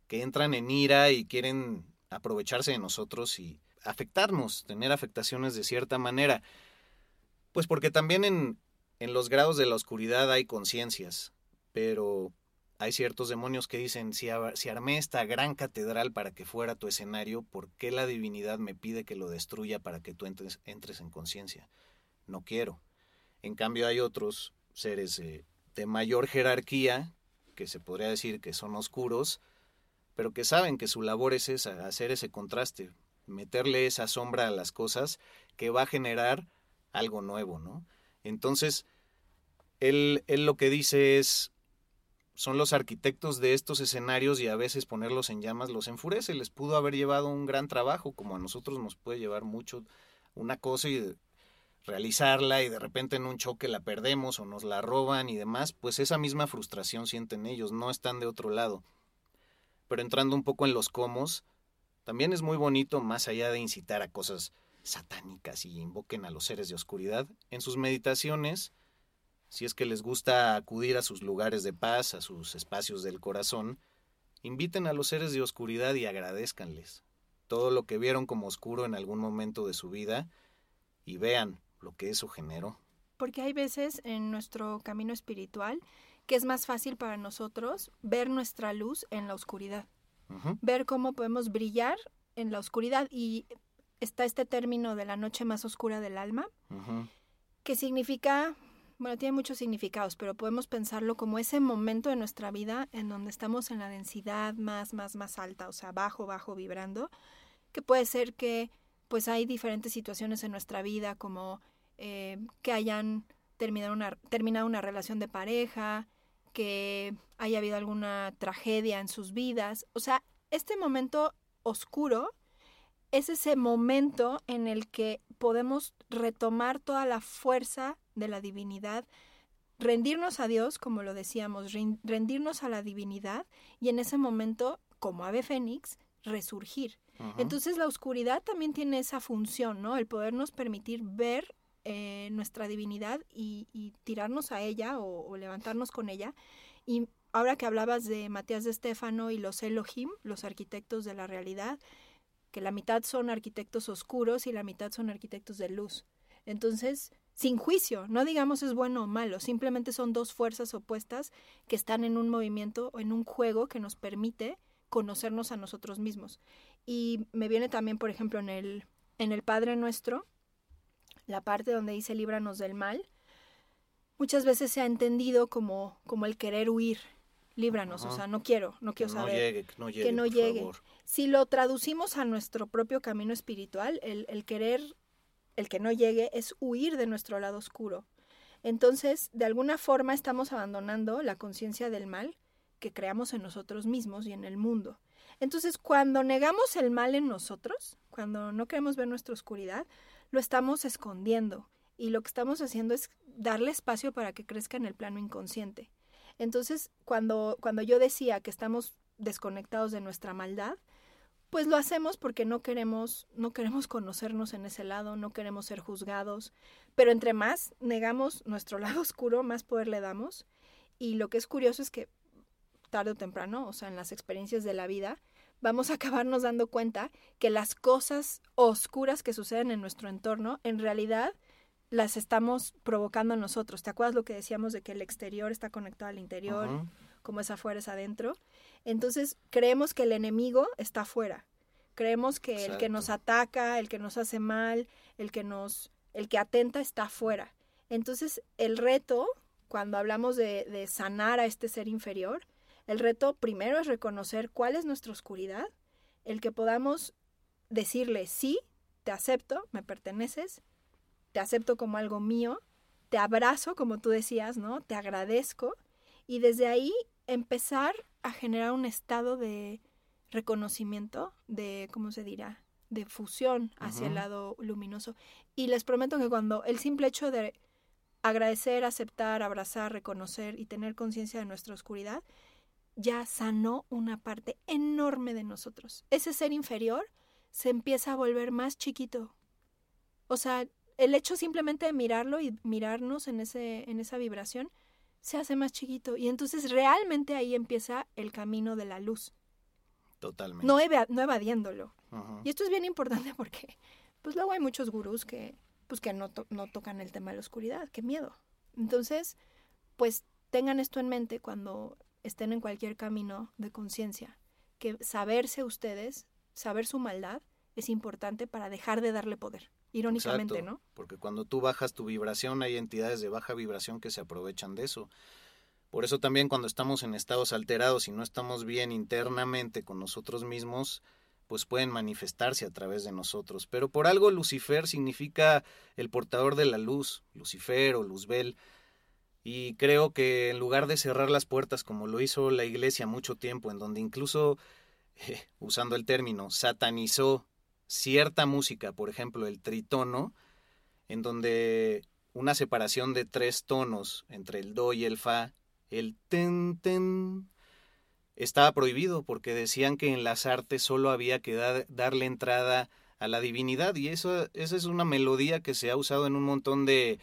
que entran en ira y quieren aprovecharse de nosotros y afectarnos, tener afectaciones de cierta manera. Pues porque también en, en los grados de la oscuridad hay conciencias, pero hay ciertos demonios que dicen, si, si, armé esta gran catedral para que fuera tu escenario, ¿por qué la divinidad me pide que lo destruya para que tú entres, entres en conciencia? No quiero. En cambio hay otros seres de mayor jerarquía, que se podría decir que son oscuros, pero que saben que su labor es esa, hacer ese contraste, meterle esa sombra a las cosas que va a generar algo nuevo, ¿no? Entonces, él, él lo que dice es, son los arquitectos de estos escenarios y a veces ponerlos en llamas los enfurece. Les pudo haber llevado un gran trabajo, como a nosotros nos puede llevar mucho una cosa y realizarla y de repente en un choque la perdemos o nos la roban y demás, pues esa misma frustración sienten ellos, no están de otro lado pero entrando un poco en los comos, también es muy bonito, más allá de incitar a cosas satánicas y invoquen a los seres de oscuridad, en sus meditaciones, si es que les gusta acudir a sus lugares de paz, a sus espacios del corazón, inviten a los seres de oscuridad y agradezcanles todo lo que vieron como oscuro en algún momento de su vida y vean lo que eso generó. Porque hay veces en nuestro camino espiritual que es más fácil para nosotros ver nuestra luz en la oscuridad, ver cómo podemos brillar en la oscuridad. Y está este término de la noche más oscura del alma, que significa, bueno, tiene muchos significados, pero podemos pensarlo como ese momento de nuestra vida en donde estamos en la densidad más, más, más alta, o sea, bajo, bajo, vibrando, que puede ser que pues hay diferentes situaciones en nuestra vida, como eh, que hayan terminado una, terminado una relación de pareja, que haya habido alguna tragedia en sus vidas. O sea, este momento oscuro es ese momento en el que podemos retomar toda la fuerza de la divinidad, rendirnos a Dios, como lo decíamos, rendirnos a la divinidad y en ese momento, como ave fénix, resurgir. Entonces la oscuridad también tiene esa función, ¿no? El podernos permitir ver eh, nuestra divinidad y, tirarnos a ella o, levantarnos con ella. Y ahora que hablabas de Matías de Estéfano y los Elohim, los arquitectos de la realidad, que la mitad son arquitectos oscuros y la mitad son arquitectos de luz. Entonces, sin juicio, no digamos es bueno o malo, simplemente son dos fuerzas opuestas que están en un movimiento o en un juego que nos permite conocernos a nosotros mismos. Y me viene también, por ejemplo, en el, en el Padre Nuestro, la parte donde dice líbranos del mal, muchas veces se ha entendido como, como el querer huir, líbranos, o sea, no quiero, no quiero saber. que no llegue. Si lo traducimos a nuestro propio camino espiritual, el, el querer, el que no llegue, es huir de nuestro lado oscuro. Entonces, de alguna forma estamos abandonando la conciencia del mal que creamos en nosotros mismos y en el mundo. Entonces, cuando negamos el mal en nosotros, cuando no queremos ver nuestra oscuridad, lo estamos escondiendo y lo que estamos haciendo es darle espacio para que crezca en el plano inconsciente. Entonces, cuando, cuando yo decía que estamos desconectados de nuestra maldad, pues lo hacemos porque no queremos, no queremos conocernos en ese lado, no queremos ser juzgados, pero entre más negamos nuestro lado oscuro, más poder le damos. Y lo que es curioso es que tarde o temprano, o sea, en las experiencias de la vida, vamos a acabarnos dando cuenta que las cosas oscuras que suceden en nuestro entorno, en realidad las estamos provocando nosotros. ¿Te acuerdas lo que decíamos de que el exterior está conectado al interior, como es afuera es adentro? Entonces, creemos que el enemigo está afuera. Creemos que el que nos ataca, el que nos hace mal, el que nos el que atenta está afuera. Entonces, el reto cuando hablamos de, de sanar a este ser inferior, el reto primero es reconocer cuál es nuestra oscuridad, el que podamos decirle, sí, te acepto, me perteneces, te acepto como algo mío, te abrazo, como tú decías, ¿no? Te agradezco, y desde ahí empezar a generar un estado de reconocimiento, de, ¿cómo se dirá? De fusión hacia el lado luminoso. Y les prometo que cuando el simple hecho de agradecer, aceptar, abrazar, reconocer y tener conciencia de nuestra oscuridad, ya sanó una parte enorme de nosotros. Ese ser inferior se empieza a volver más chiquito. O sea, el hecho simplemente de mirarlo y mirarnos en, ese, en esa vibración se hace más chiquito. Y entonces realmente ahí empieza el camino de la luz, Totalmente. no, eva- no evadiéndolo. Y esto es bien importante porque, pues luego hay muchos gurús que, pues que no, to- no tocan el tema de la oscuridad, qué miedo. Entonces, pues tengan esto en mente cuando estén en cualquier camino de conciencia, que saberse ustedes, saber su maldad, es importante para dejar de darle poder. Irónicamente, Exacto, ¿no? Porque cuando tú bajas tu vibración, hay entidades de baja vibración que se aprovechan de eso. Por eso también cuando estamos en estados alterados y no estamos bien internamente con nosotros mismos, pues pueden manifestarse a través de nosotros. Pero por algo Lucifer significa el portador de la luz, Lucifer o Luzbel. Y creo que en lugar de cerrar las puertas como lo hizo la iglesia mucho tiempo, en donde incluso, eh, usando el término, satanizó cierta música, por ejemplo el tritono, en donde una separación de tres tonos entre el do y el fa, el ten ten, estaba prohibido porque decían que en las artes solo había que da- darle entrada a la divinidad y eso, esa es una melodía que se ha usado en un montón de,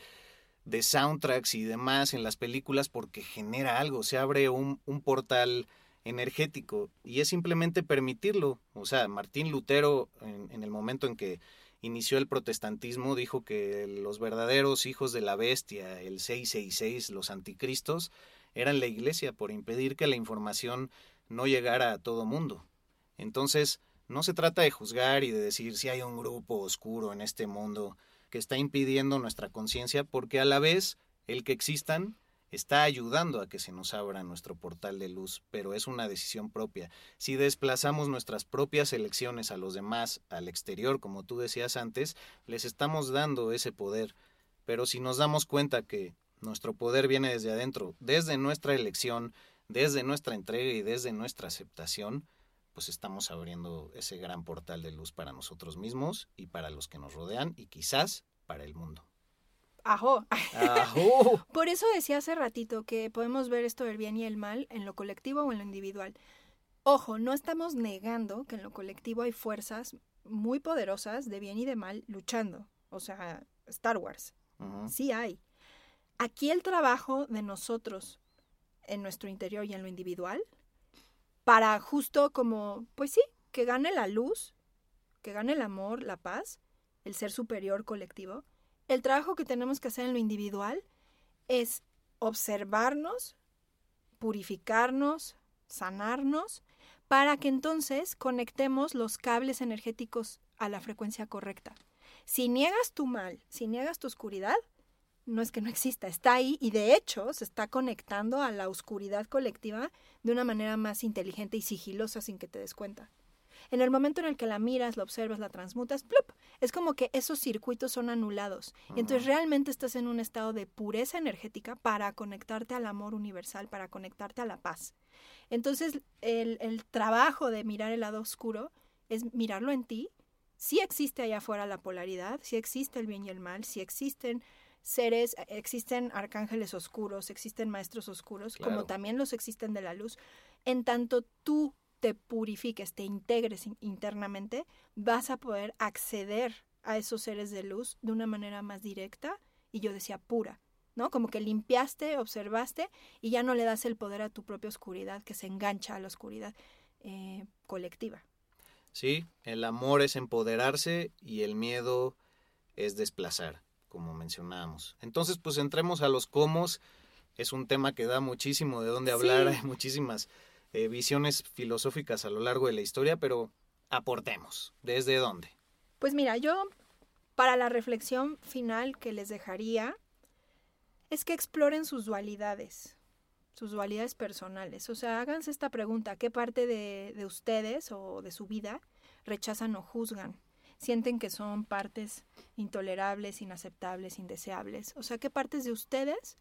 de soundtracks y demás en las películas porque genera algo, se abre un, portal energético y es simplemente permitirlo. O sea, Martín Lutero en, en el momento en que inició el protestantismo dijo que los verdaderos hijos de la bestia, el 666, los anticristos, eran la iglesia por impedir que la información no llegara a todo mundo. Entonces, no se trata de juzgar y de decir si hay un grupo oscuro en este mundo que está impidiendo nuestra conciencia, porque a la vez el que existan está ayudando a que se nos abra nuestro portal de luz, pero es una decisión propia. Si desplazamos nuestras propias elecciones a los demás, al exterior, como tú decías antes, les estamos dando ese poder. Pero si nos damos cuenta que nuestro poder viene desde adentro, desde nuestra elección, desde nuestra entrega y desde nuestra aceptación, pues estamos abriendo ese gran portal de luz para nosotros mismos y para los que nos rodean y quizás para el mundo. Ajo. Por eso decía hace ratito que podemos ver esto del bien y el mal en lo colectivo o en lo individual. Ojo, no estamos negando que en lo colectivo hay fuerzas muy poderosas de bien y de mal luchando. O sea, Star Wars. Sí hay. Aquí el trabajo de nosotros en nuestro interior y en lo individual para justo como, pues sí, que gane la luz, que gane el amor, la paz, el ser superior colectivo. El trabajo que tenemos que hacer en lo individual es observarnos, purificarnos, sanarnos, para que entonces conectemos los cables energéticos a la frecuencia correcta. Si niegas tu mal, si niegas tu oscuridad, no es que no exista, está ahí y de hecho se está conectando a la oscuridad colectiva de una manera más inteligente y sigilosa sin que te des cuenta. En el momento en el que la miras, la observas, la transmutas, ¡plup! es como que esos circuitos son anulados. Y entonces realmente estás en un estado de pureza energética para conectarte al amor universal, para conectarte a la paz. Entonces el, el trabajo de mirar el lado oscuro es mirarlo en ti. Sí existe allá afuera la polaridad, sí existe el bien y el mal, sí existen seres, existen arcángeles oscuros, existen maestros oscuros, Claro. como también los existen de la luz. En tanto tú te purifiques, te integres in- internamente, vas a poder acceder a esos seres de luz de una manera más directa y yo decía pura, ¿no? Como que limpiaste, observaste y ya no le das el poder a tu propia oscuridad que se engancha a la oscuridad eh, colectiva. Sí, el amor es empoderarse y el miedo es desplazar, como mencionábamos. Entonces, pues entremos a los cómo. Es un tema que da muchísimo de dónde hablar, Sí. hay muchísimas eh, visiones filosóficas a lo largo de la historia, pero aportemos. ¿Desde dónde? Pues mira, yo para la reflexión final que les dejaría es que exploren sus dualidades, sus dualidades personales. O sea, háganse esta pregunta, ¿qué parte de, de ustedes o de su vida rechazan o juzgan? Sienten que son partes intolerables, inaceptables, indeseables. O sea, ¿qué partes de ustedes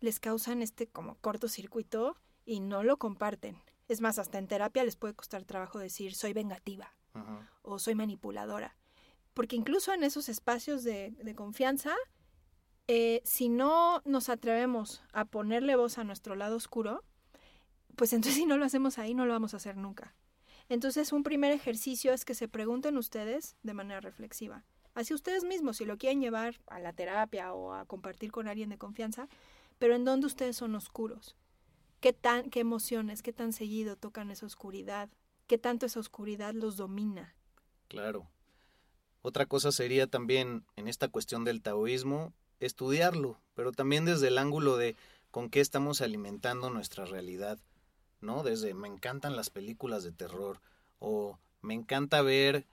les causan este como cortocircuito y no lo comparten? Es más, hasta en terapia les puede costar trabajo decir soy vengativa o soy manipuladora. Porque incluso en esos espacios de, de confianza, eh, si no nos atrevemos a ponerle voz a nuestro lado oscuro, pues entonces si no lo hacemos ahí, no lo vamos a hacer nunca. Entonces un primer ejercicio es que se pregunten ustedes de manera reflexiva. Así ustedes mismos, si lo quieren llevar a la terapia o a compartir con alguien de confianza, pero en dónde ustedes son oscuros. ¿Qué, tan, qué emociones, qué tan seguido tocan esa oscuridad? ¿Qué tanto esa oscuridad los domina? Claro. Otra cosa sería también en esta cuestión del taoísmo estudiarlo, pero también desde el ángulo de con qué estamos alimentando nuestra realidad, ¿no? Desde me encantan las películas de terror o me encanta ver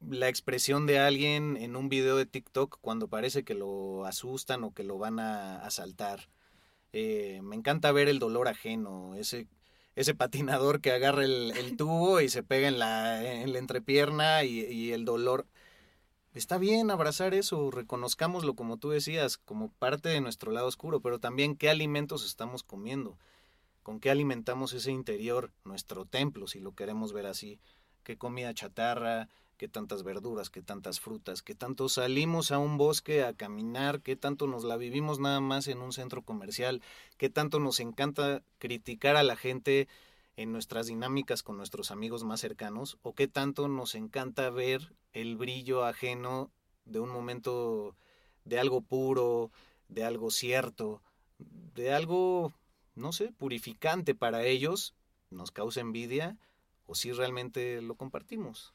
la expresión de alguien en un video de TikTok cuando parece que lo asustan o que lo van a asaltar. Eh, me encanta ver el dolor ajeno, ese ese patinador que agarra el, el tubo y se pega en la, en la entrepierna y, y, el dolor. Está bien abrazar eso, reconozcámoslo como tú decías, como parte de nuestro lado oscuro, pero también qué alimentos estamos comiendo, con qué alimentamos ese interior, nuestro templo, si lo queremos ver así, qué comida chatarra, qué tantas verduras, qué tantas frutas, qué tanto salimos a un bosque a caminar, qué tanto nos la vivimos nada más en un centro comercial, qué tanto nos encanta criticar a la gente en nuestras dinámicas con nuestros amigos más cercanos, o qué tanto nos encanta ver el brillo ajeno de un momento de algo puro, de algo cierto, de algo, no sé, purificante para ellos, nos causa envidia, o si realmente lo compartimos.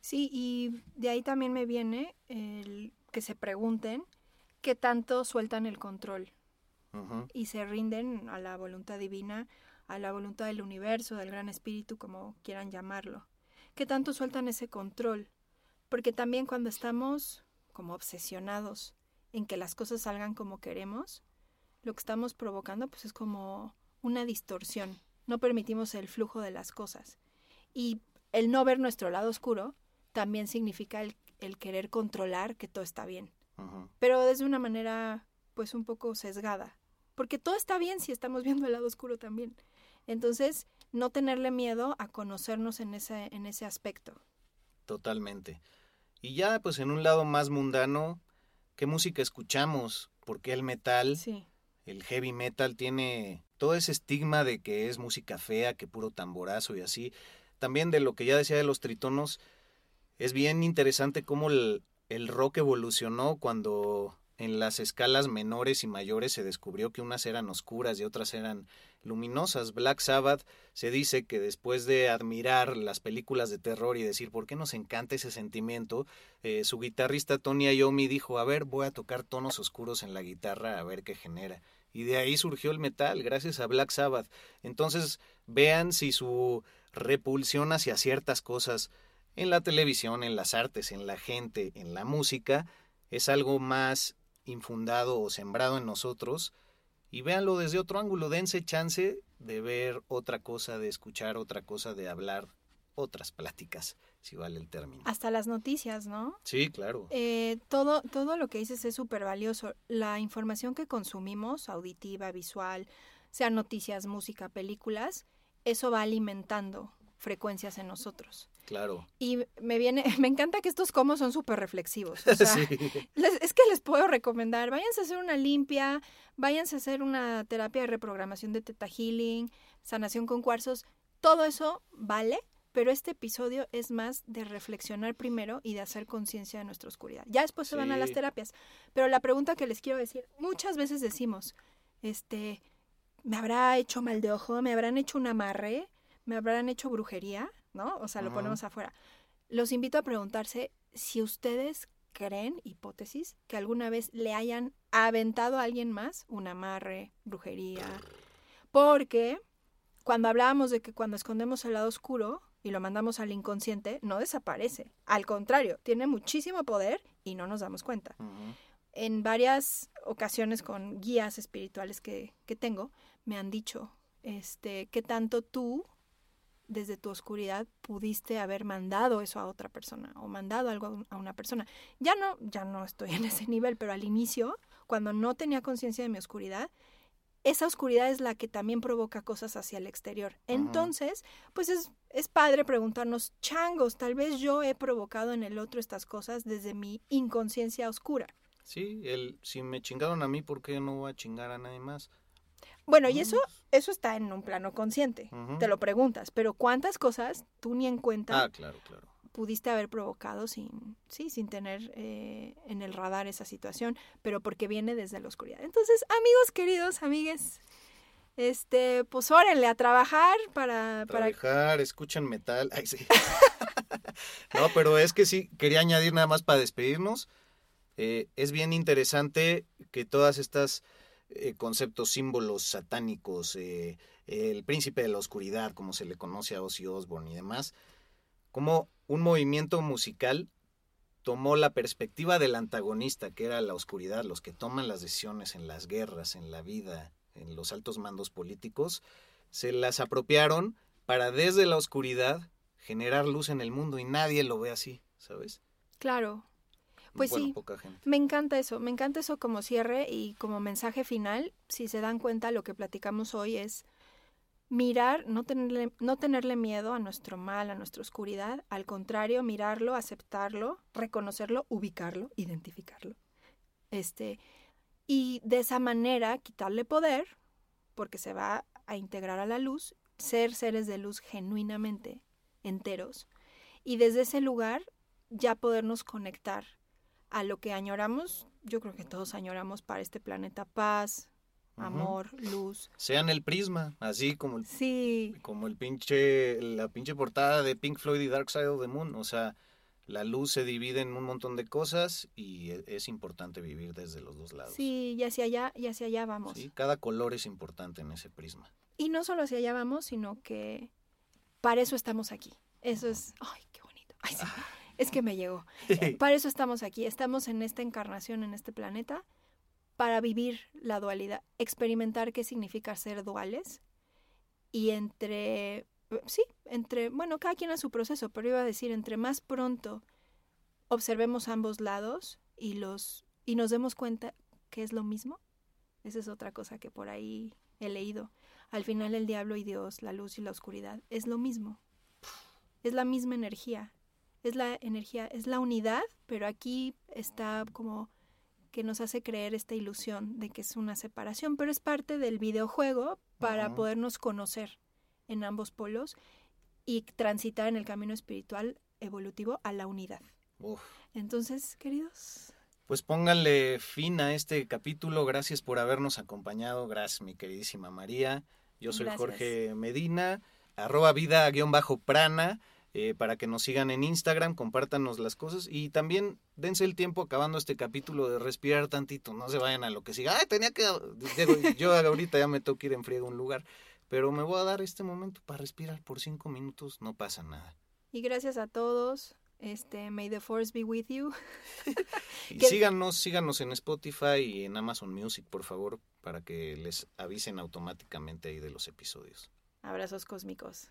Sí, y de ahí también me viene el que se pregunten qué tanto sueltan el control Uh -huh. y se rinden a la voluntad divina, a la voluntad del universo, del gran espíritu, como quieran llamarlo. ¿Qué tanto sueltan ese control? Porque también cuando estamos como obsesionados en que las cosas salgan como queremos, lo que estamos provocando pues es como una distorsión. No permitimos el flujo de las cosas. Y el no ver nuestro lado oscuro también significa el, el querer controlar que todo está bien. Uh -huh. Pero desde una manera pues un poco sesgada. Porque todo está bien si estamos viendo el lado oscuro también. Entonces, no tenerle miedo a conocernos en ese, en ese aspecto. Totalmente. Y ya pues en un lado más mundano, ¿qué música escuchamos? Porque el metal, sí. El heavy metal tiene todo ese estigma de que es música fea, que puro tamborazo y así. También de lo que ya decía de los tritonos, es bien interesante cómo el, rock evolucionó cuando en las escalas menores y mayores se descubrió que unas eran oscuras y otras eran luminosas. Black Sabbath se dice que después de admirar las películas de terror y decir por qué nos encanta ese sentimiento, eh, su guitarrista Tony Iommi dijo, a ver, voy a tocar tonos oscuros en la guitarra a ver qué genera. Y de ahí surgió el metal, gracias a Black Sabbath. Entonces, vean si su repulsión hacia ciertas cosas en la televisión, en las artes, en la gente, en la música, es algo más infundado o sembrado en nosotros y véanlo desde otro ángulo, dense chance de ver otra cosa, de escuchar otra cosa, de hablar otras pláticas, si vale el término. Hasta las noticias, ¿no? Sí, claro. Eh, todo, todo lo que dices es súper valioso. La información que consumimos, auditiva, visual, sean noticias, música, películas, eso va alimentando frecuencias en nosotros. Claro. Y me viene, me encanta que estos comos son súper reflexivos. O sea, sí. les, es que les puedo recomendar, váyanse a hacer una limpia, váyanse a hacer una terapia de reprogramación de teta healing, sanación con cuarzos, todo eso vale, pero este episodio es más de reflexionar primero y de hacer conciencia de nuestra oscuridad. Ya después se van a las terapias. Pero la pregunta que les quiero decir, muchas veces decimos, este, ¿me habrá hecho mal de ojo? ¿Me habrán hecho un amarre? ¿Me habrán hecho brujería? ¿No? O sea, lo ponemos afuera. Los invito a preguntarse si ustedes creen, hipótesis, que alguna vez le hayan aventado a alguien más un amarre, brujería. Porque cuando hablábamos de que cuando escondemos el lado oscuro y lo mandamos al inconsciente, no desaparece. Al contrario, tiene muchísimo poder y no nos damos cuenta. En varias ocasiones con guías espirituales que, que tengo, me han dicho, este, que tanto tú, desde tu oscuridad, pudiste haber mandado eso a otra persona o mandado algo a un- a una persona. Ya no, ya no estoy en ese nivel, pero al inicio, cuando no tenía conciencia de mi oscuridad, esa oscuridad es la que también provoca cosas hacia el exterior. Entonces, pues es, es padre preguntarnos, changos, tal vez yo he provocado en el otro estas cosas desde mi inconsciencia oscura. Sí, el, si me chingaron a mí, ¿por qué no voy a chingar a nadie más? Bueno, y eso, eso está en un plano consciente. Te lo preguntas, pero ¿cuántas cosas tú ni en cuenta Ah, claro, claro. Pudiste haber provocado sin, sí, sin tener eh, en el radar esa situación, pero porque viene desde la oscuridad? Entonces, amigos queridos, amigues, este, pues órenle a trabajar para, Trabajar, escuchan metal. Sí. no, pero es que sí, quería añadir nada más para despedirnos. Eh, es bien interesante que todas estas eh, conceptos, símbolos satánicos, eh, el príncipe de la oscuridad, como se le conoce a Ozzy Osbourne y demás, como un movimiento musical tomó la perspectiva del antagonista, que era la oscuridad, los que toman las decisiones en las guerras, en la vida, en los altos mandos políticos, se las apropiaron para desde la oscuridad generar luz en el mundo y nadie lo ve así, ¿sabes? Claro. Pues Bueno, sí. poca gente. Me encanta eso, me encanta eso como cierre y como mensaje final. Si se dan cuenta, lo que platicamos hoy es mirar, no tenerle, no tenerle miedo a nuestro mal, a nuestra oscuridad. Al contrario, mirarlo, aceptarlo, reconocerlo, ubicarlo, identificarlo. Este, y de esa manera quitarle poder, porque se va a integrar a la luz, ser seres de luz genuinamente enteros. Y desde ese lugar ya podernos conectar a lo que añoramos, yo creo que todos añoramos para este planeta paz, Amor, luz. Sean el prisma, así como el, Sí, como el pinche, la pinche portada de Pink Floyd y Dark Side of the Moon. O sea, la luz se divide en un montón de cosas y e- es importante vivir desde los dos lados. sí, y hacia allá, y hacia allá vamos. Sí, cada color es importante en ese prisma. Y no solo hacia allá vamos, sino que para eso estamos aquí. Eso es, ay, qué bonito. Ay, sí, es que me llegó. Para eso estamos aquí. Estamos en esta encarnación, en este planeta, para vivir la dualidad, experimentar qué significa ser duales y entre, eh, sí, entre, bueno, cada quien a su proceso, pero iba a decir, entre más pronto observemos ambos lados y los y nos demos cuenta que es lo mismo. Esa es otra cosa que por ahí he leído. Al final el diablo y Dios, la luz y la oscuridad, es lo mismo. Es la misma energía. Es la energía, es la unidad, pero aquí está como que nos hace creer esta ilusión de que es una separación, pero es parte del videojuego para podernos conocer en ambos polos y transitar en el camino espiritual evolutivo a la unidad. Uf. Entonces, queridos, Pues pónganle fin a este capítulo. Gracias por habernos acompañado. Gracias, mi queridísima María. Yo soy Gracias. Jorge Medina, arroba vida-prana, eh, para que nos sigan en Instagram, compártanos las cosas y también dense el tiempo acabando este capítulo de respirar tantito. No se vayan a lo que siga. Ay, tenía que... yo ahorita ya me tengo que ir en friega a un lugar, pero me voy a dar este momento para respirar por cinco minutos. No pasa nada. y gracias a todos. Este, may the force be with you. Y síganos, síganos en Spotify y en Amazon Music, por favor, para que les avisen automáticamente ahí de los episodios. Abrazos cósmicos.